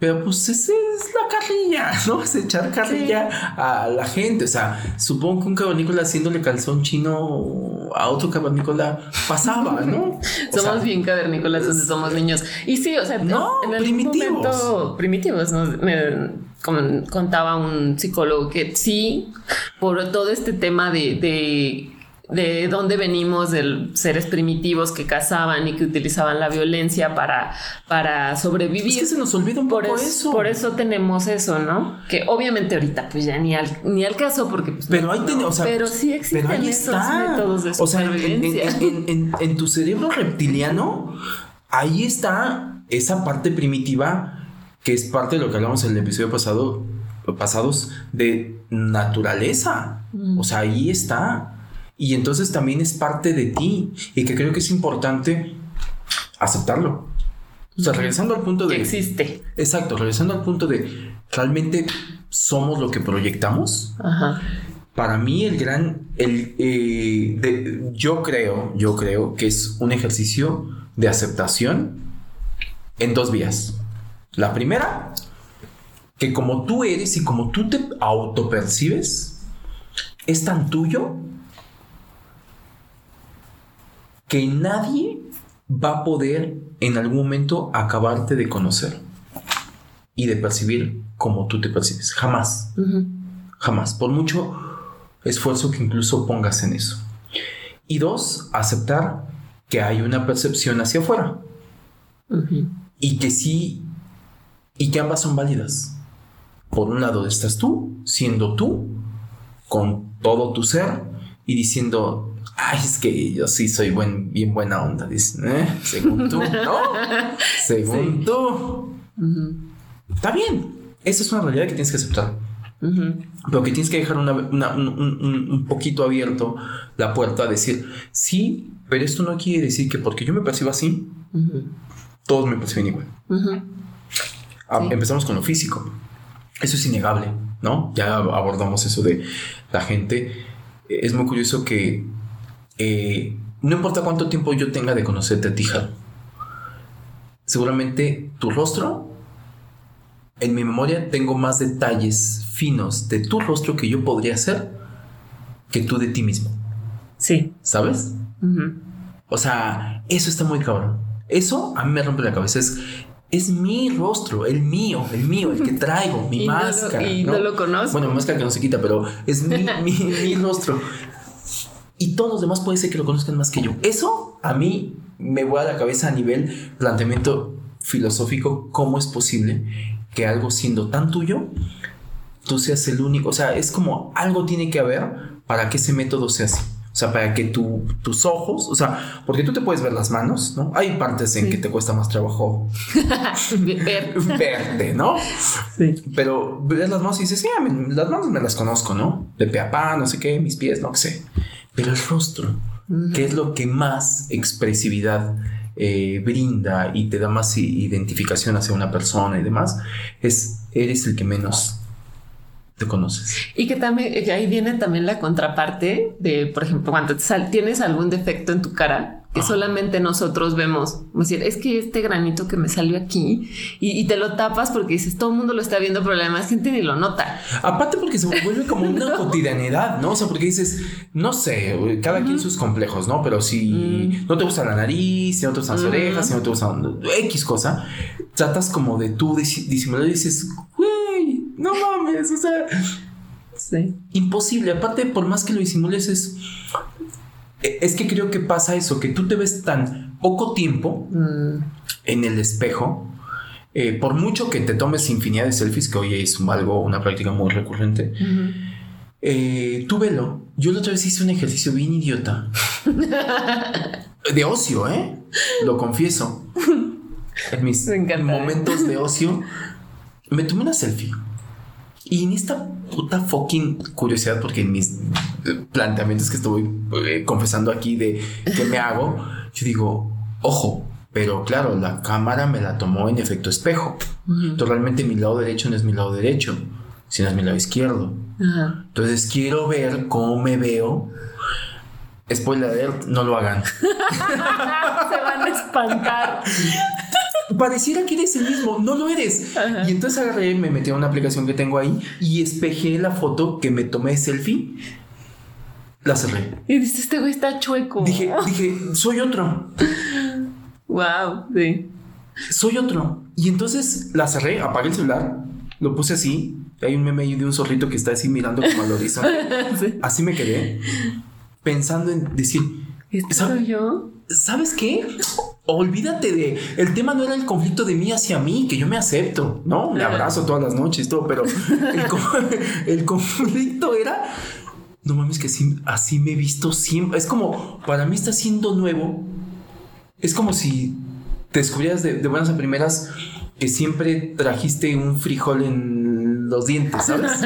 pero pues esa es la carrilla, ¿no? Es echar carrilla a la gente. O sea, supongo que un cavernícola haciéndole calzón chino a otro cavernícola pasaba, ¿no? somos bien cavernícolas donde somos niños. Y sí, o sea, no, en el primitivos. momento primitivos, ¿no? Me contaba un psicólogo que sí, por todo este tema de de dónde venimos, de seres primitivos que cazaban y que utilizaban la violencia para, para sobrevivir. Es que se nos olvida un por poco eso, Por eso tenemos eso, ¿no? Que obviamente ahorita pues ya ni al, ni al caso porque... Pues, pero ahí o sea, pero sí existen esos métodos de supervivencia. O sea, en, en, tu cerebro reptiliano, ahí está esa parte primitiva que es parte de lo que hablamos en el episodio pasado, pasados de naturaleza. Mm. O sea, ahí está y entonces también es parte de ti y que creo que es importante aceptarlo. O sea, regresando al punto de... Que existe. Exacto, regresando al punto de realmente somos lo que proyectamos. Ajá. para mí el gran, el, eh, de- yo creo, yo creo que es un ejercicio de aceptación en dos vías. La primera, que como tú eres y como tú te autopercibes, es tan tuyo que nadie va a poder en algún momento acabarte de conocer y de percibir como tú te percibes. Jamás. Jamás. Por mucho esfuerzo que incluso pongas en eso. Y dos, aceptar que hay una percepción hacia afuera y que sí, y que ambas son válidas. Por un lado estás tú, siendo tú, con todo tu ser y diciendo, ay, es que yo sí soy buen, bien buena onda. Dicen, "Eh, según tú, ¿no? Según Sí. tú. Está bien. Esa es una realidad que tienes que aceptar. Ujú. Pero que tienes que dejar una- una- un, un- un poquito abierto la puerta a decir, sí, pero esto no quiere decir que porque yo me percibo así, todos me perciben igual. Ah, Sí. Empezamos con lo físico. Eso es innegable, ¿no? Ya abordamos eso de la gente. Es muy curioso que eh, no importa cuánto tiempo yo tenga de conocerte a ti, Jaro, seguramente tu rostro, en mi memoria tengo más detalles finos de tu rostro que yo podría hacer que tú de ti mismo, Sí. ¿sabes? Ujú. O sea, eso está muy cabrón. Eso a mí me rompe la cabeza. Es, es mi rostro, el mío, el mío, el que traigo, mi Y no lo- máscara. y no lo conozco. Bueno, máscara que no se quita, pero es mi, mi, mi rostro. Y todos los demás puede ser que lo conozcan más que yo. Eso a mí me voy a la cabeza a nivel planteamiento filosófico. ¿Cómo es posible que algo siendo tan tuyo, tú seas el único? O sea, es como algo tiene que haber para que ese método sea así. O sea, para que tu- tus ojos, o sea, porque tú te puedes ver las manos, ¿no? Hay partes en Sí. que te cuesta más trabajo Ver. verte, ¿no? Sí. Pero ves las manos y dices, sí, las manos me las conozco, ¿no? De pe a pa, no sé qué, mis pies, no sé. Pero el rostro, que es lo que más expresividad eh, brinda y te da más identificación hacia una persona y demás, es eres el que menos te conoces. Y que también que ahí viene también la contraparte de, por ejemplo, cuando te sal- tienes algún defecto en tu cara que solamente nosotros vemos. Es decir, es que este granito que me salió aquí y, y te lo tapas porque dices todo el mundo lo está viendo, pero la demás gente ni lo nota. Aparte porque se vuelve como una cotidianidad, ¿no? O sea, porque dices, no sé, cada quien sus complejos, ¿no? Pero si no te gusta la nariz, si no te gustan las Mm. orejas, si no te gusta X cosa, tratas como de tú disi- disimular y dices, güey, no mames, o sea, Sí. imposible. Aparte, por más que lo disimules, es... Es que creo que pasa eso, que tú te ves tan poco tiempo Mm, en el espejo, eh, por mucho que te tomes infinidad de selfies, que hoy es algo, una práctica muy recurrente, eh, tú velo. Yo la otra vez hice un ejercicio bien idiota. de ocio, ¿eh? Lo confieso. En mis momentos de ocio, me tomé una selfie. Y en esta puta fucking curiosidad, porque en mis eh, planteamientos que estoy eh, confesando aquí de qué me hago, yo digo, ojo, pero claro, la cámara me la tomó en efecto espejo. Entonces realmente mi lado derecho no es mi lado derecho, sino es mi lado izquierdo. Entonces quiero ver cómo me veo. Spoiler alert, no lo hagan. Se van a espantar. Pareciera que eres el mismo, no lo eres. Ajá. Y entonces agarré, me metí a una aplicación que tengo ahí y espejé la foto que me tomé selfie. La cerré. Y dices, este güey está chueco. Dije, dije, soy otro, wow, sí. soy otro. Y entonces la cerré, apagué el celular, lo puse así. Hay un meme ahí de un zorrito que está así mirando como al horizonte. Sí. Así me quedé pensando en decir, ¿Este ¿Sabe- soy yo? ¿Sabes qué? Olvídate de. El tema no era el conflicto de mí hacia mí, que yo me acepto, ¿no? Me Ajá. abrazo todas las noches, todo, pero el conflicto era. No mames, que así, así me he visto siempre. Es como, para mí está siendo nuevo. Es como si te descubrieras de, de buenas a primeras que siempre trajiste un frijol en los dientes, ¿sabes?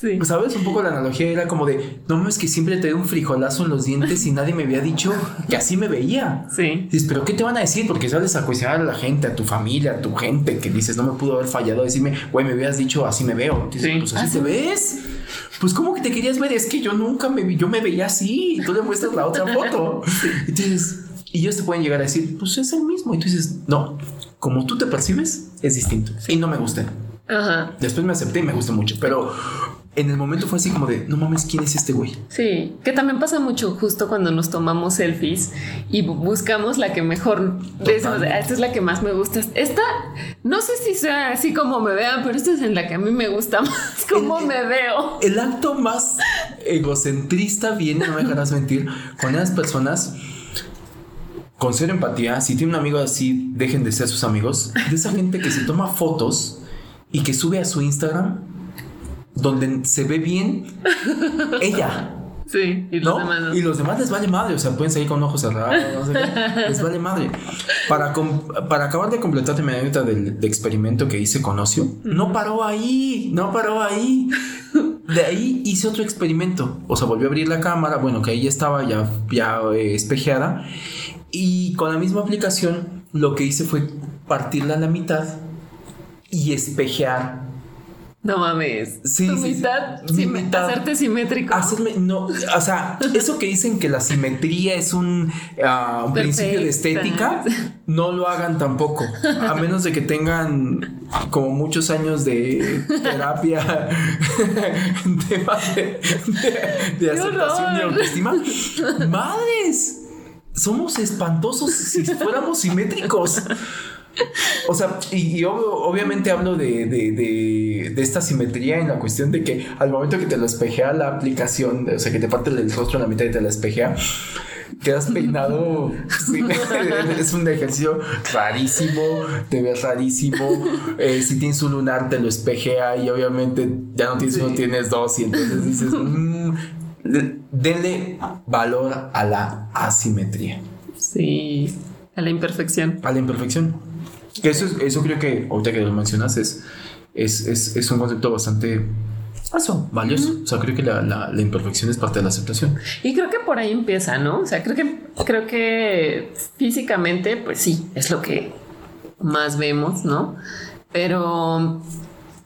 Sí. ¿Sabes? Un poco la analogía era como de, no mames, que siempre te un frijolazo en los dientes y nadie me había dicho que así me veía. Sí. Dices, pero ¿qué te van a decir? Porque sales a cuestionar a la gente, a tu familia, a tu gente, que dices, no me pudo haber fallado. Decirme, güey, me hubieras dicho, así me veo. Dices, Sí. pues así Ah, te sí. ves. pues ¿cómo que te querías ver? Es que yo nunca me vi, yo me veía así y tú le muestras la otra foto. Y dices, y ellos te pueden llegar a decir, pues es el mismo. Y tú dices, no, como tú te percibes, es distinto. Y no me gusta. Ajá. Después me acepté y me gusta mucho, pero en el momento fue así como de, no mames, ¿quién es este güey? Sí, que también pasa mucho justo cuando nos tomamos selfies y bu- buscamos la que mejor decimos, "Ah, esta es la que más me gusta. Esta, no sé si sea así como me vean, pero esta es en la que a mí me gusta más cómo El- me veo. El acto más egocentrista viene, no me dejarás mentir, con esas personas con cero empatía. Si tiene un amigo así, dejen de ser sus amigos. De esa gente que se toma fotos y que sube a su Instagram donde se ve bien ella. Sí, y los ¿no? demás no. Y los demás les vale madre, o sea, pueden salir con ojos cerrados, no sé qué, les vale madre. Para, para acabar de completar mi anécdota del, de experimento que hice con Ocio, no paró ahí, no paró ahí. De ahí hice otro experimento, o sea, volvió a abrir la cámara, bueno, que ahí ya estaba ya, ya eh, espejeada, y con la misma aplicación lo que hice fue partirla a la mitad y espejear No mames. Sí, Tu sí, mitad, mitad. hacerte simétrico. Hacerme, no, o sea, eso que dicen que la simetría es un, ah, un principio de estética, no lo hagan tampoco, a menos de que tengan como muchos años de terapia de, de- de aceptación y autoestima. Madres, somos espantosos si fuéramos simétricos. O sea, y, y ob- obviamente hablo de, de- de- de esta simetría en la cuestión de que al momento que te lo espejea la aplicación, o sea, que te parte el rostro a la mitad y te la espejea, quedas peinado. sí, es un ejercicio rarísimo, te ves rarísimo. Eh, si tienes un lunar, te lo espejea y obviamente ya no tienes uno, tienes dos, y entonces dices, "Mm, de- denle valor a la asimetría Sí, a la imperfección. a la imperfección. Que eso, es- eso creo que, ahorita que lo mencionas, es, es, es, es un concepto bastante eso, valioso. O sea, creo que la, la, la imperfección es parte de la aceptación. Y creo que por ahí empieza, ¿no? O sea, creo que creo que físicamente, pues sí, es lo que más vemos, ¿no? Pero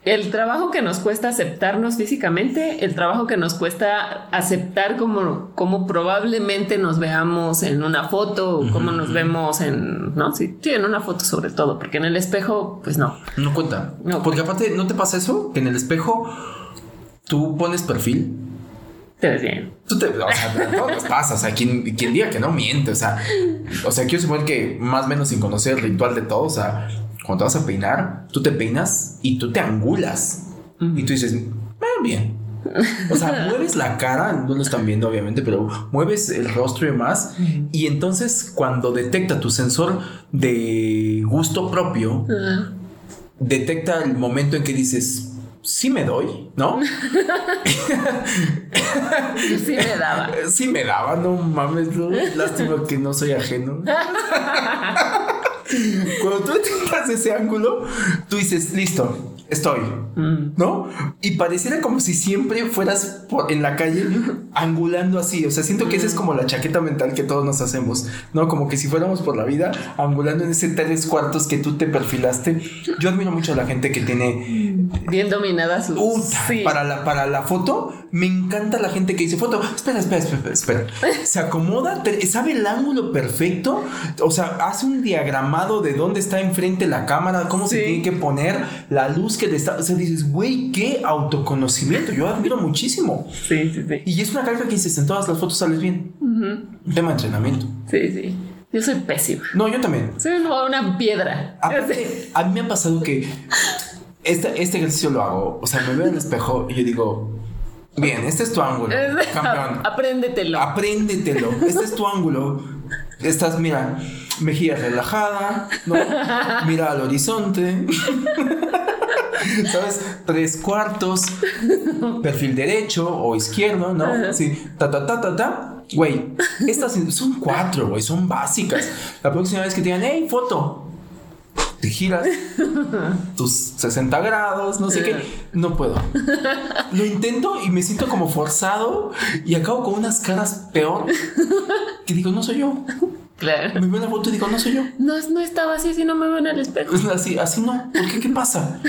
el trabajo que nos cuesta aceptarnos físicamente, el trabajo que nos cuesta aceptar como, como probablemente nos veamos en una foto o como nos vemos en, ¿no? Sí, sí, en una foto sobre todo, porque en el espejo, pues no. No cuenta. No Porque aparte, ¿no te pasa eso? Que en el espejo tú pones perfil. Te ves bien. Tú te, o sea, todos nos pasa, o sea, quien, quien diga que no miente, o sea, o sea, quiero suponer que más o menos sin conocer el ritual de todo, o sea, cuando te vas a peinar, tú te peinas y tú te angulas y tú dices, "Ah, bien. O sea, mueves la cara, no lo están viendo obviamente, pero mueves el rostro y demás. Y entonces cuando detecta tu sensor de gusto propio, detecta el momento en que dices, sí me doy, ¿no? Sí me daba. Sí me daba, no mames, no. Lástima que no soy ajeno. Cuando tú detectas ese ángulo, tú dices, listo, estoy, ¿no? Y pareciera como si siempre fueras por- en la calle angulando así. O sea, siento que esa es como la chaqueta mental que todos nos hacemos, ¿no? Como que si fuéramos por la vida angulando en ese tres cuartos que tú te perfilaste. Yo admiro mucho a la gente que tiene Bien dominada su. Puta, sí. para, la, para la foto, me encanta la gente que dice foto. Espera, espera, espera, espera. Se acomoda, te- sabe el ángulo perfecto. O sea, hace un diagramado de dónde está enfrente la cámara, cómo se tiene que poner, la luz que le está. O sea, dices, güey, qué autoconocimiento. Yo admiro muchísimo. Sí, sí, sí. Y es una carga que dices, en todas las fotos sales bien. Un tema de entrenamiento. Sí, sí. Yo soy pésima. No, yo también. Soy una, piedra. Aparte, a mí me ha pasado que este, este ejercicio lo hago. O sea, me veo en el espejo y yo digo, bien, este es tu ángulo, campeón. Apréndetelo. Apréndetelo. Este es tu ángulo. Estás, mira, mejilla relajada, ¿no? Mira al horizonte. ¿Sabes? Tres cuartos, perfil derecho o izquierdo, ¿no? Sí, ta, ta, ta, ta, ta. Güey, estas son cuatro, güey, son básicas. La próxima vez que te digan, hey, foto, te giras tus 60 grados, no sé qué, no puedo. Lo intento y me siento como forzado y acabo con unas caras peor que digo, no soy yo. Claro. Me veo en la foto y digo, no soy yo. No, no estaba así si no me veo en el espejo. Es así, así no. ¿Por qué? ¿Qué pasa?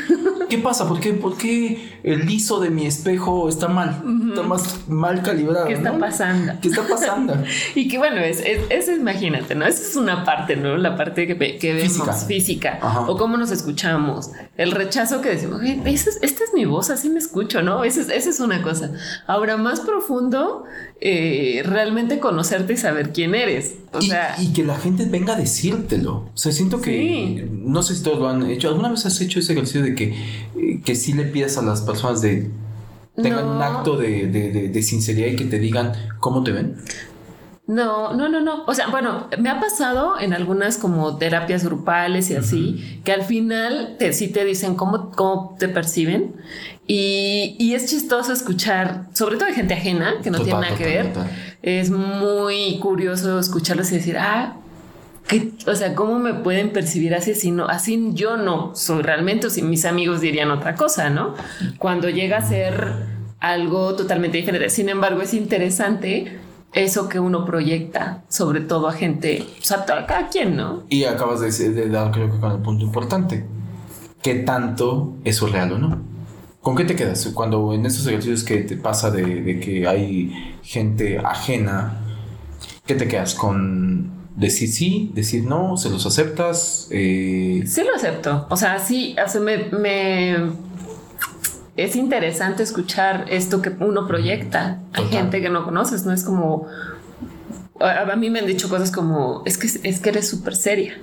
¿Qué pasa? ¿Por qué, por qué el liso de mi espejo está mal? Está más mal calibrado. ¿Qué está ¿no? pasando? ¿Qué está pasando? y que bueno, es, es, es, imagínate, ¿no? Esa es una parte, ¿no? La parte que, que vemos Física. física, o cómo nos escuchamos, el rechazo que decimos, "Oye, esa es- esta es mi voz, así me escucho, ¿no? Esa es, esa es una cosa. Ahora, más profundo, eh, realmente conocerte y saber quién eres. O y, sea, y que la gente venga a decírtelo. O sea, siento que. Sí. No sé si todos lo han hecho. ¿Alguna vez has hecho ese ejercicio de que, eh, que sí le pidas a las personas de. tengan No. un acto de, de- de- de sinceridad y que te digan cómo te ven? No, no, no, no. O sea, bueno, me ha pasado en algunas como terapias grupales y así, que al final te, sí te dicen cómo, cómo te perciben. Y, y es chistoso escuchar, sobre todo de gente ajena, que no Total, tiene nada que ver. total. Es muy curioso escucharlos y decir, ah, ¿qué- o sea, ¿cómo me pueden percibir así si no? Así yo no soy realmente, o si mis amigos dirían otra cosa, ¿no? Cuando llega a ser algo totalmente diferente. Sin embargo, es interesante eso que uno proyecta, sobre todo a gente, o sea, a cada quien, ¿no? Y acabas de, decir- de dar, creo que con el punto importante. ¿Qué tanto es real o no? ¿Con qué te quedas? Cuando en estos ejercicios que te pasa de, de que hay gente ajena, ¿qué te quedas? ¿Con decir sí, decir no, se los aceptas? Eh, Sí lo acepto. O sea, sí, o sea, me, me- es interesante escuchar esto que uno proyecta a Total. gente que no conoces, no es como a, mí me han dicho cosas como es que es que eres súper seria.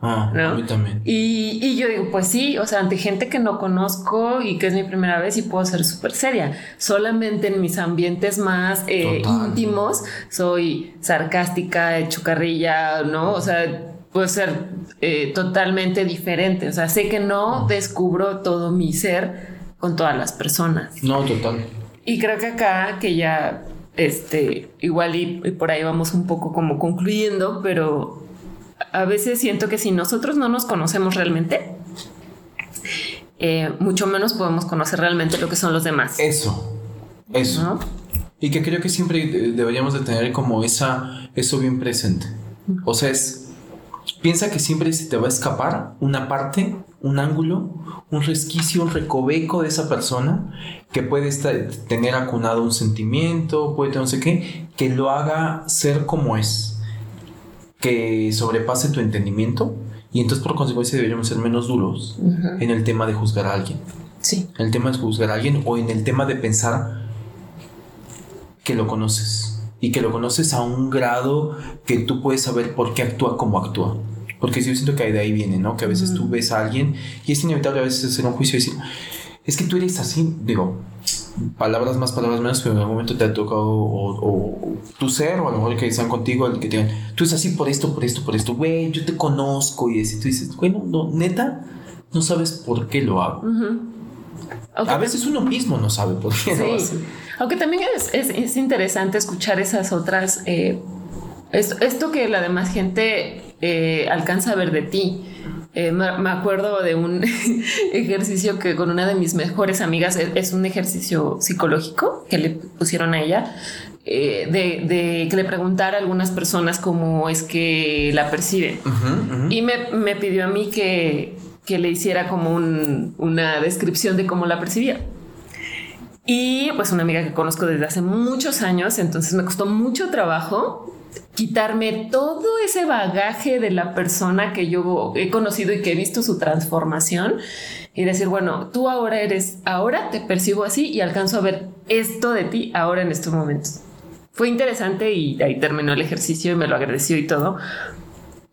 ah, ¿No? a mí también. Y, y yo digo, pues sí, o sea, ante gente que no conozco y que es mi primera vez y puedo ser súper seria. Solamente en mis ambientes más eh, íntimos soy sarcástica, chocarrilla, ¿no? O sea, puedo ser eh, totalmente diferente. O sea, sé que no descubro todo mi ser con todas las personas. No, total. Y creo que acá, que ya, este, igual y, y por ahí vamos un poco como concluyendo, pero a veces siento que si nosotros no nos conocemos realmente, eh, mucho menos podemos conocer realmente lo que son los demás. Eso, eso. ¿no? Y que creo que siempre eh, deberíamos de tener como esa, eso bien presente. O sea, es, piensa que siempre se te va a escapar una parte, un ángulo, un resquicio, un recoveco de esa persona que puede estar, tener acunado un sentimiento, puede tener no sé qué, que lo haga ser como es, que sobrepase tu entendimiento y entonces por consecuencia deberíamos ser menos duros Ujú. en el tema de juzgar a alguien Sí. en el tema de juzgar a alguien o en el tema de pensar que lo conoces y que lo conoces a un grado que tú puedes saber por qué actúa como actúa. Porque yo siento que de ahí viene, ¿no? Que a veces tú ves a alguien y es inevitable a veces hacer un juicio y decir, es que tú eres así, digo, palabras más, palabras menos, pero en algún momento te ha tocado o, o tu ser o a lo mejor que sean contigo, el que te digan, tú eres así por esto, por esto, por esto, güey, yo te conozco y así tú dices, bueno, no, neta, no sabes por qué lo hago. A veces uno mismo no sabe por qué lo hace. Sí, aunque también es, es- es interesante escuchar esas otras, eh, esto, esto que la demás gente eh, alcanza a ver de ti. Eh, me, me acuerdo de un ejercicio que con una de mis mejores amigas es, es un ejercicio psicológico que le pusieron a ella. eh, de, de que le preguntara a algunas personas cómo es que la perciben. Ujú, ujú. Y me, me pidió a mí que, que le hiciera como un- una descripción de cómo la percibía. Y pues una amiga que conozco desde hace muchos años, entonces me costó mucho trabajo quitarme todo ese bagaje de la persona que yo he conocido y que he visto su transformación y decir, bueno, tú ahora eres, ahora te percibo así y alcanzo a ver esto de ti ahora en estos momentos. Fue interesante y ahí terminó el ejercicio y me lo agradeció y todo.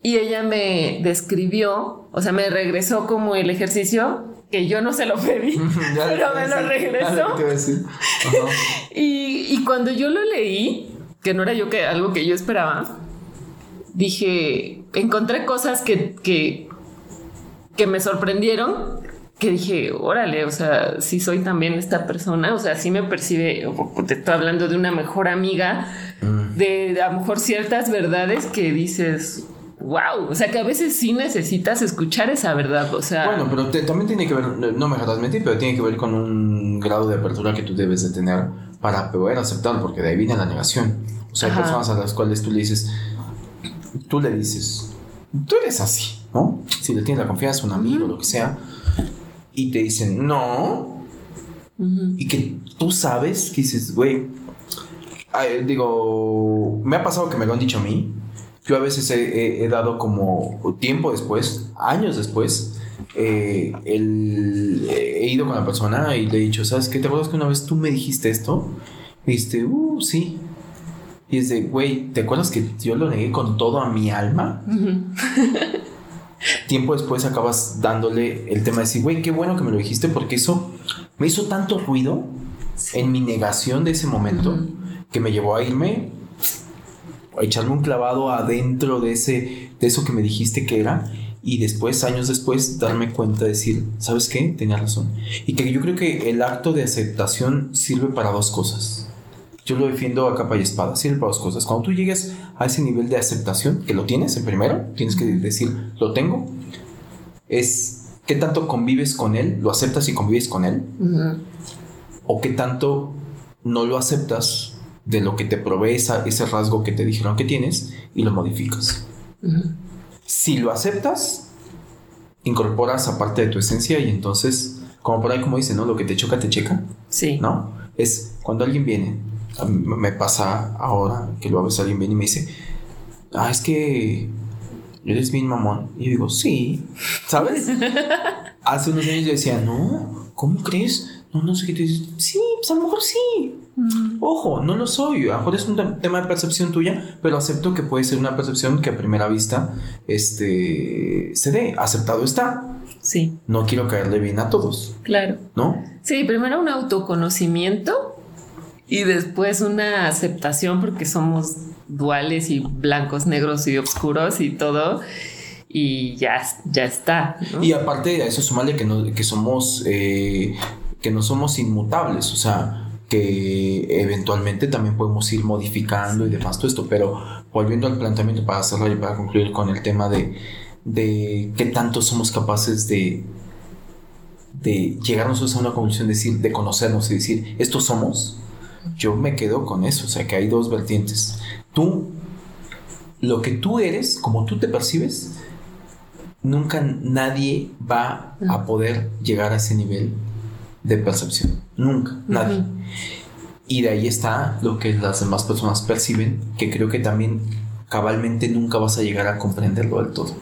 Y ella me describió, o sea, me regresó como el ejercicio que yo no se lo pedí, pero me lo regresó. Y, y cuando yo lo leí, que no era yo que algo que yo esperaba, dije, encontré cosas que, que, que me sorprendieron, que dije, órale, o sea, si soy también esta persona, o sea, sí me percibe, te estoy hablando de una mejor amiga, Mm. de, a lo mejor ciertas verdades que dices, wow, o sea, que a veces sí necesitas escuchar esa verdad, o sea, Bueno, pero te- también tiene que ver, no me dejarás mentir, pero tiene que ver con un grado de apertura que tú debes de tener para poder aceptarlo, porque de ahí viene la negación. O sea, hay Ajá. personas a las cuales tú le dices, tú le dices, tú eres así, ¿no? Si le tienes la confianza, un amigo, lo que sea, y te dicen no, y que tú sabes que dices, güey, digo, me ha pasado que me lo han dicho a mí. Yo a veces he, he- he dado como tiempo después, años después, eh, el- he ido con la persona y le he dicho, ¿sabes qué? ¿Te acuerdas que una vez tú me dijiste esto? Y dijiste, uh, sí. Y es de, güey, ¿te acuerdas que yo lo negué con todo a mi alma? Tiempo después acabas dándole el tema de decir, güey, qué bueno que me lo dijiste porque eso me hizo tanto ruido en mi negación de ese momento que me llevó a irme a echarme un clavado adentro de ese de eso que me dijiste que era y después años después darme cuenta de decir sabes qué tenías razón. Y que yo creo que el acto de aceptación sirve para dos cosas. Yo lo defiendo a capa y espada sirve para dos cosas. Cuando tú llegues a ese nivel de aceptación que lo tienes en primero tienes que decir lo tengo es qué tanto convives con él lo aceptas y convives con él o qué tanto no lo aceptas de lo que te provee esa- ese rasgo que te dijeron que tienes y lo modificas. Ujú. Si lo aceptas, incorporas aparte de tu esencia y entonces, como por ahí como dicen, ¿no? Lo que te choca, te checa, Sí. ¿no? Es cuando alguien viene, a me pasa ahora que lo a alguien viene y me dice, ah, es que eres bien mamón. Y yo digo, sí, ¿sabes? Hace unos años yo decía, no, ¿cómo crees? No, no sé qué te dices. Sí, pues a lo mejor sí. Ojo, no lo soy. A lo mejor es un te- tema de percepción tuya, pero acepto que puede ser una percepción que a primera vista este, se dé. Aceptado está. Sí, No quiero caerle bien a todos, claro. ¿no? Sí, primero un autoconocimiento y después una aceptación porque somos duales y blancos, negros y oscuros y todo. Y ya, ya está. ¿no? Y aparte de eso, sumarle que, no, que somos eh, que no somos inmutables, o sea, que eventualmente también podemos ir modificando y demás todo esto, pero volviendo al planteamiento para cerrar y para concluir con el tema de, de qué tanto somos capaces de, de llegar nosotros a una conclusión, decir, de conocernos y decir, estos somos, yo me quedo con eso, o sea, que hay dos vertientes. Tú, lo que tú eres, como tú te percibes, nunca nadie va a poder llegar a ese nivel de percepción. Nunca, nadie. Y de ahí está lo que las demás personas perciben, que creo que también cabalmente nunca vas a llegar a comprenderlo del todo.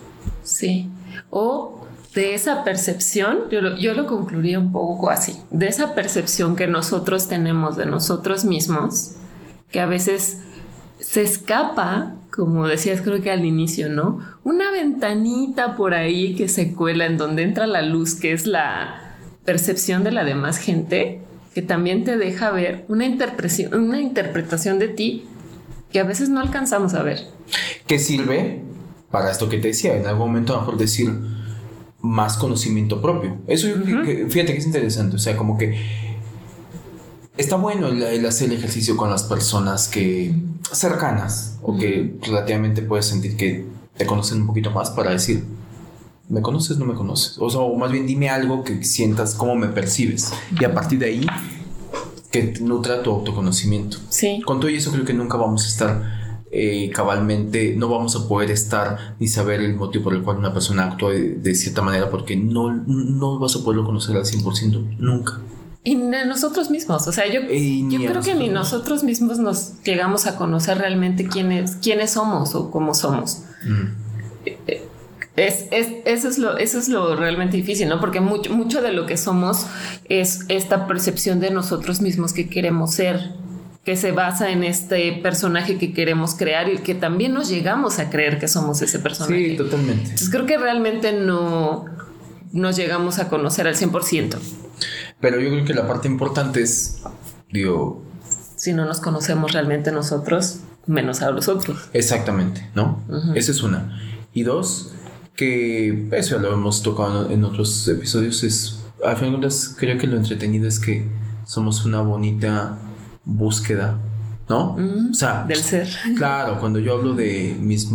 Sí. O de esa percepción, yo lo, yo lo concluiría un poco así, de esa percepción que nosotros tenemos de nosotros mismos, que a veces se escapa, como decías creo que al inicio, ¿no? Una ventanita por ahí que se cuela en donde entra la luz, que es la percepción de la demás gente, que también te deja ver una interpretación, una interpretación de ti que a veces no alcanzamos a ver. ¿Qué sirve para esto que te decía? En algún momento a lo mejor decir más conocimiento propio. Eso yo creo que- fíjate que es interesante, o sea, como que está bueno el, el hacer el ejercicio con las personas que cercanas o que relativamente puedes sentir que te conocen un poquito más para decir, ¿me conoces no me conoces? O sea, o más bien dime algo que sientas cómo me percibes y a partir de ahí que nutra tu autoconocimiento. Sí. Con todo eso creo que nunca vamos a estar eh, cabalmente, no vamos a poder estar ni saber el motivo por el cual una persona actúa de, de cierta manera porque no, no vas a poderlo conocer al 100%, nunca. Y de nosotros mismos, o sea, yo, yo a creo que ni nosotros. mismos nos llegamos a conocer realmente quiénes, quiénes somos o cómo somos. Es, es, eso, es lo, eso es lo realmente difícil, ¿no? Porque mucho, mucho de lo que somos es esta percepción de nosotros mismos que queremos ser, que se basa en este personaje que queremos crear y que también nos llegamos a creer que somos ese personaje. Sí, totalmente. Entonces creo que realmente no nos llegamos a conocer al 100%. Pero yo creo que la parte importante es, digo, si no nos conocemos realmente nosotros, menos a los otros. exactamente, ¿no? Esa es una. Y dos, que eso ya lo hemos tocado en otros episodios, es, al final creo que lo entretenido es que somos una bonita búsqueda, ¿no? O sea, Del ser. Claro, cuando yo hablo de mis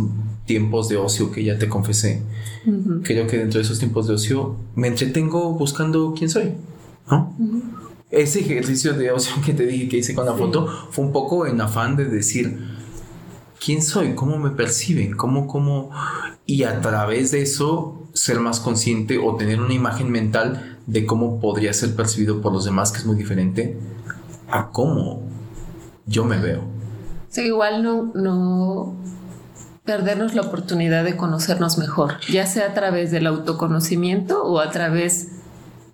tiempos de ocio que ya te confesé, creo que dentro de esos tiempos de ocio me entretengo buscando quién soy, ¿no? Ese ejercicio de ocio que te dije que hice con la foto fue un poco en afán de decir quién soy, cómo me perciben, cómo, cómo, y a través de eso ser más consciente o tener una imagen mental de cómo podría ser percibido por los demás, que es muy diferente a cómo yo me veo. Sí, igual no, no perdernos la oportunidad de conocernos mejor, ya sea a través del autoconocimiento o a través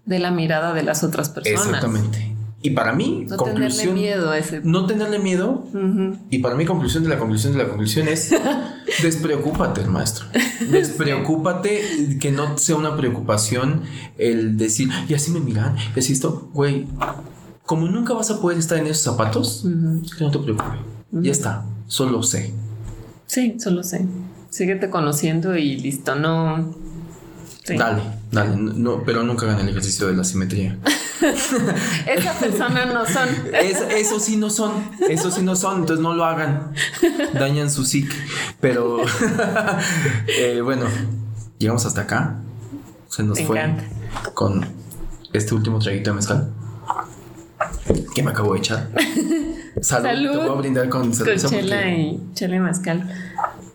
de la mirada de las otras personas. Exactamente. Y para mí, No conclusión. tenerle miedo a ese. No tenerle miedo. Y para mí, conclusión de la conclusión de la conclusión es: despreocúpate, maestro. Despreocúpate, que no sea una preocupación el decir, y así me miran, y así esto, güey. Como nunca vas a poder estar en esos zapatos, que no te preocupes. Ya está, solo sé. Sí, solo sé. Síguete conociendo y listo, no. Sí. Dale, dale, no, pero nunca hagan el ejercicio de la simetría. Esa persona no son. Es- eso sí no son, eso sí no son, entonces no lo hagan. Dañan su psique. Pero eh, bueno, llegamos hasta acá. Se nos Me fue encanta. con este último traguito de mezcal que me acabo de echar. Salud. Salud. Te voy a brindar con chela porque- y chela y mezcal.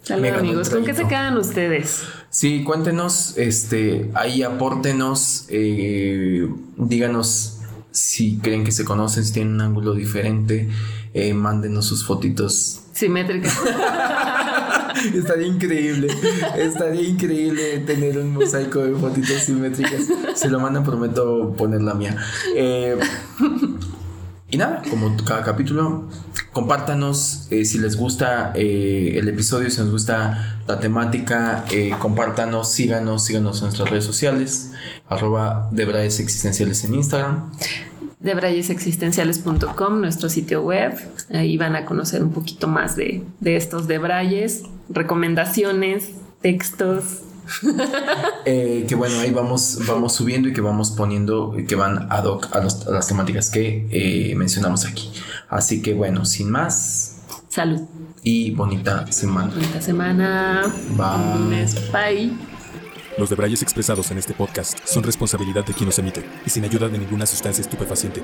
Salud, amigos. ¿Con qué se quedan ustedes? Sí, cuéntenos, este, ahí apórtenos, eh, díganos si creen que se conocen, si tienen un ángulo diferente, eh, mándenos sus fotitos. Simétrica. estaría increíble, estaría increíble tener un mosaico de fotitos simétricas. Si lo mandan, prometo poner la mía. Eh, y nada, como cada capítulo, compártanos eh, si les gusta eh, el episodio, si les gusta la temática, eh, compártanos, síganos, síganos en nuestras redes sociales, arroba debraes existenciales en Instagram. debrayesexistenciales.com, nuestro sitio web. Ahí van a conocer un poquito más de, de estos debrayes, recomendaciones, textos. Eh, que bueno, ahí vamos, vamos subiendo y que vamos poniendo, que van ad hoc a, los- a las temáticas que eh, mencionamos aquí. Así que bueno, sin más Salud. y bonita semana. Bonita semana. Bye. Bye. Los debrayes expresados en este podcast son responsabilidad de quien los emite y sin ayuda de ninguna sustancia estupefaciente.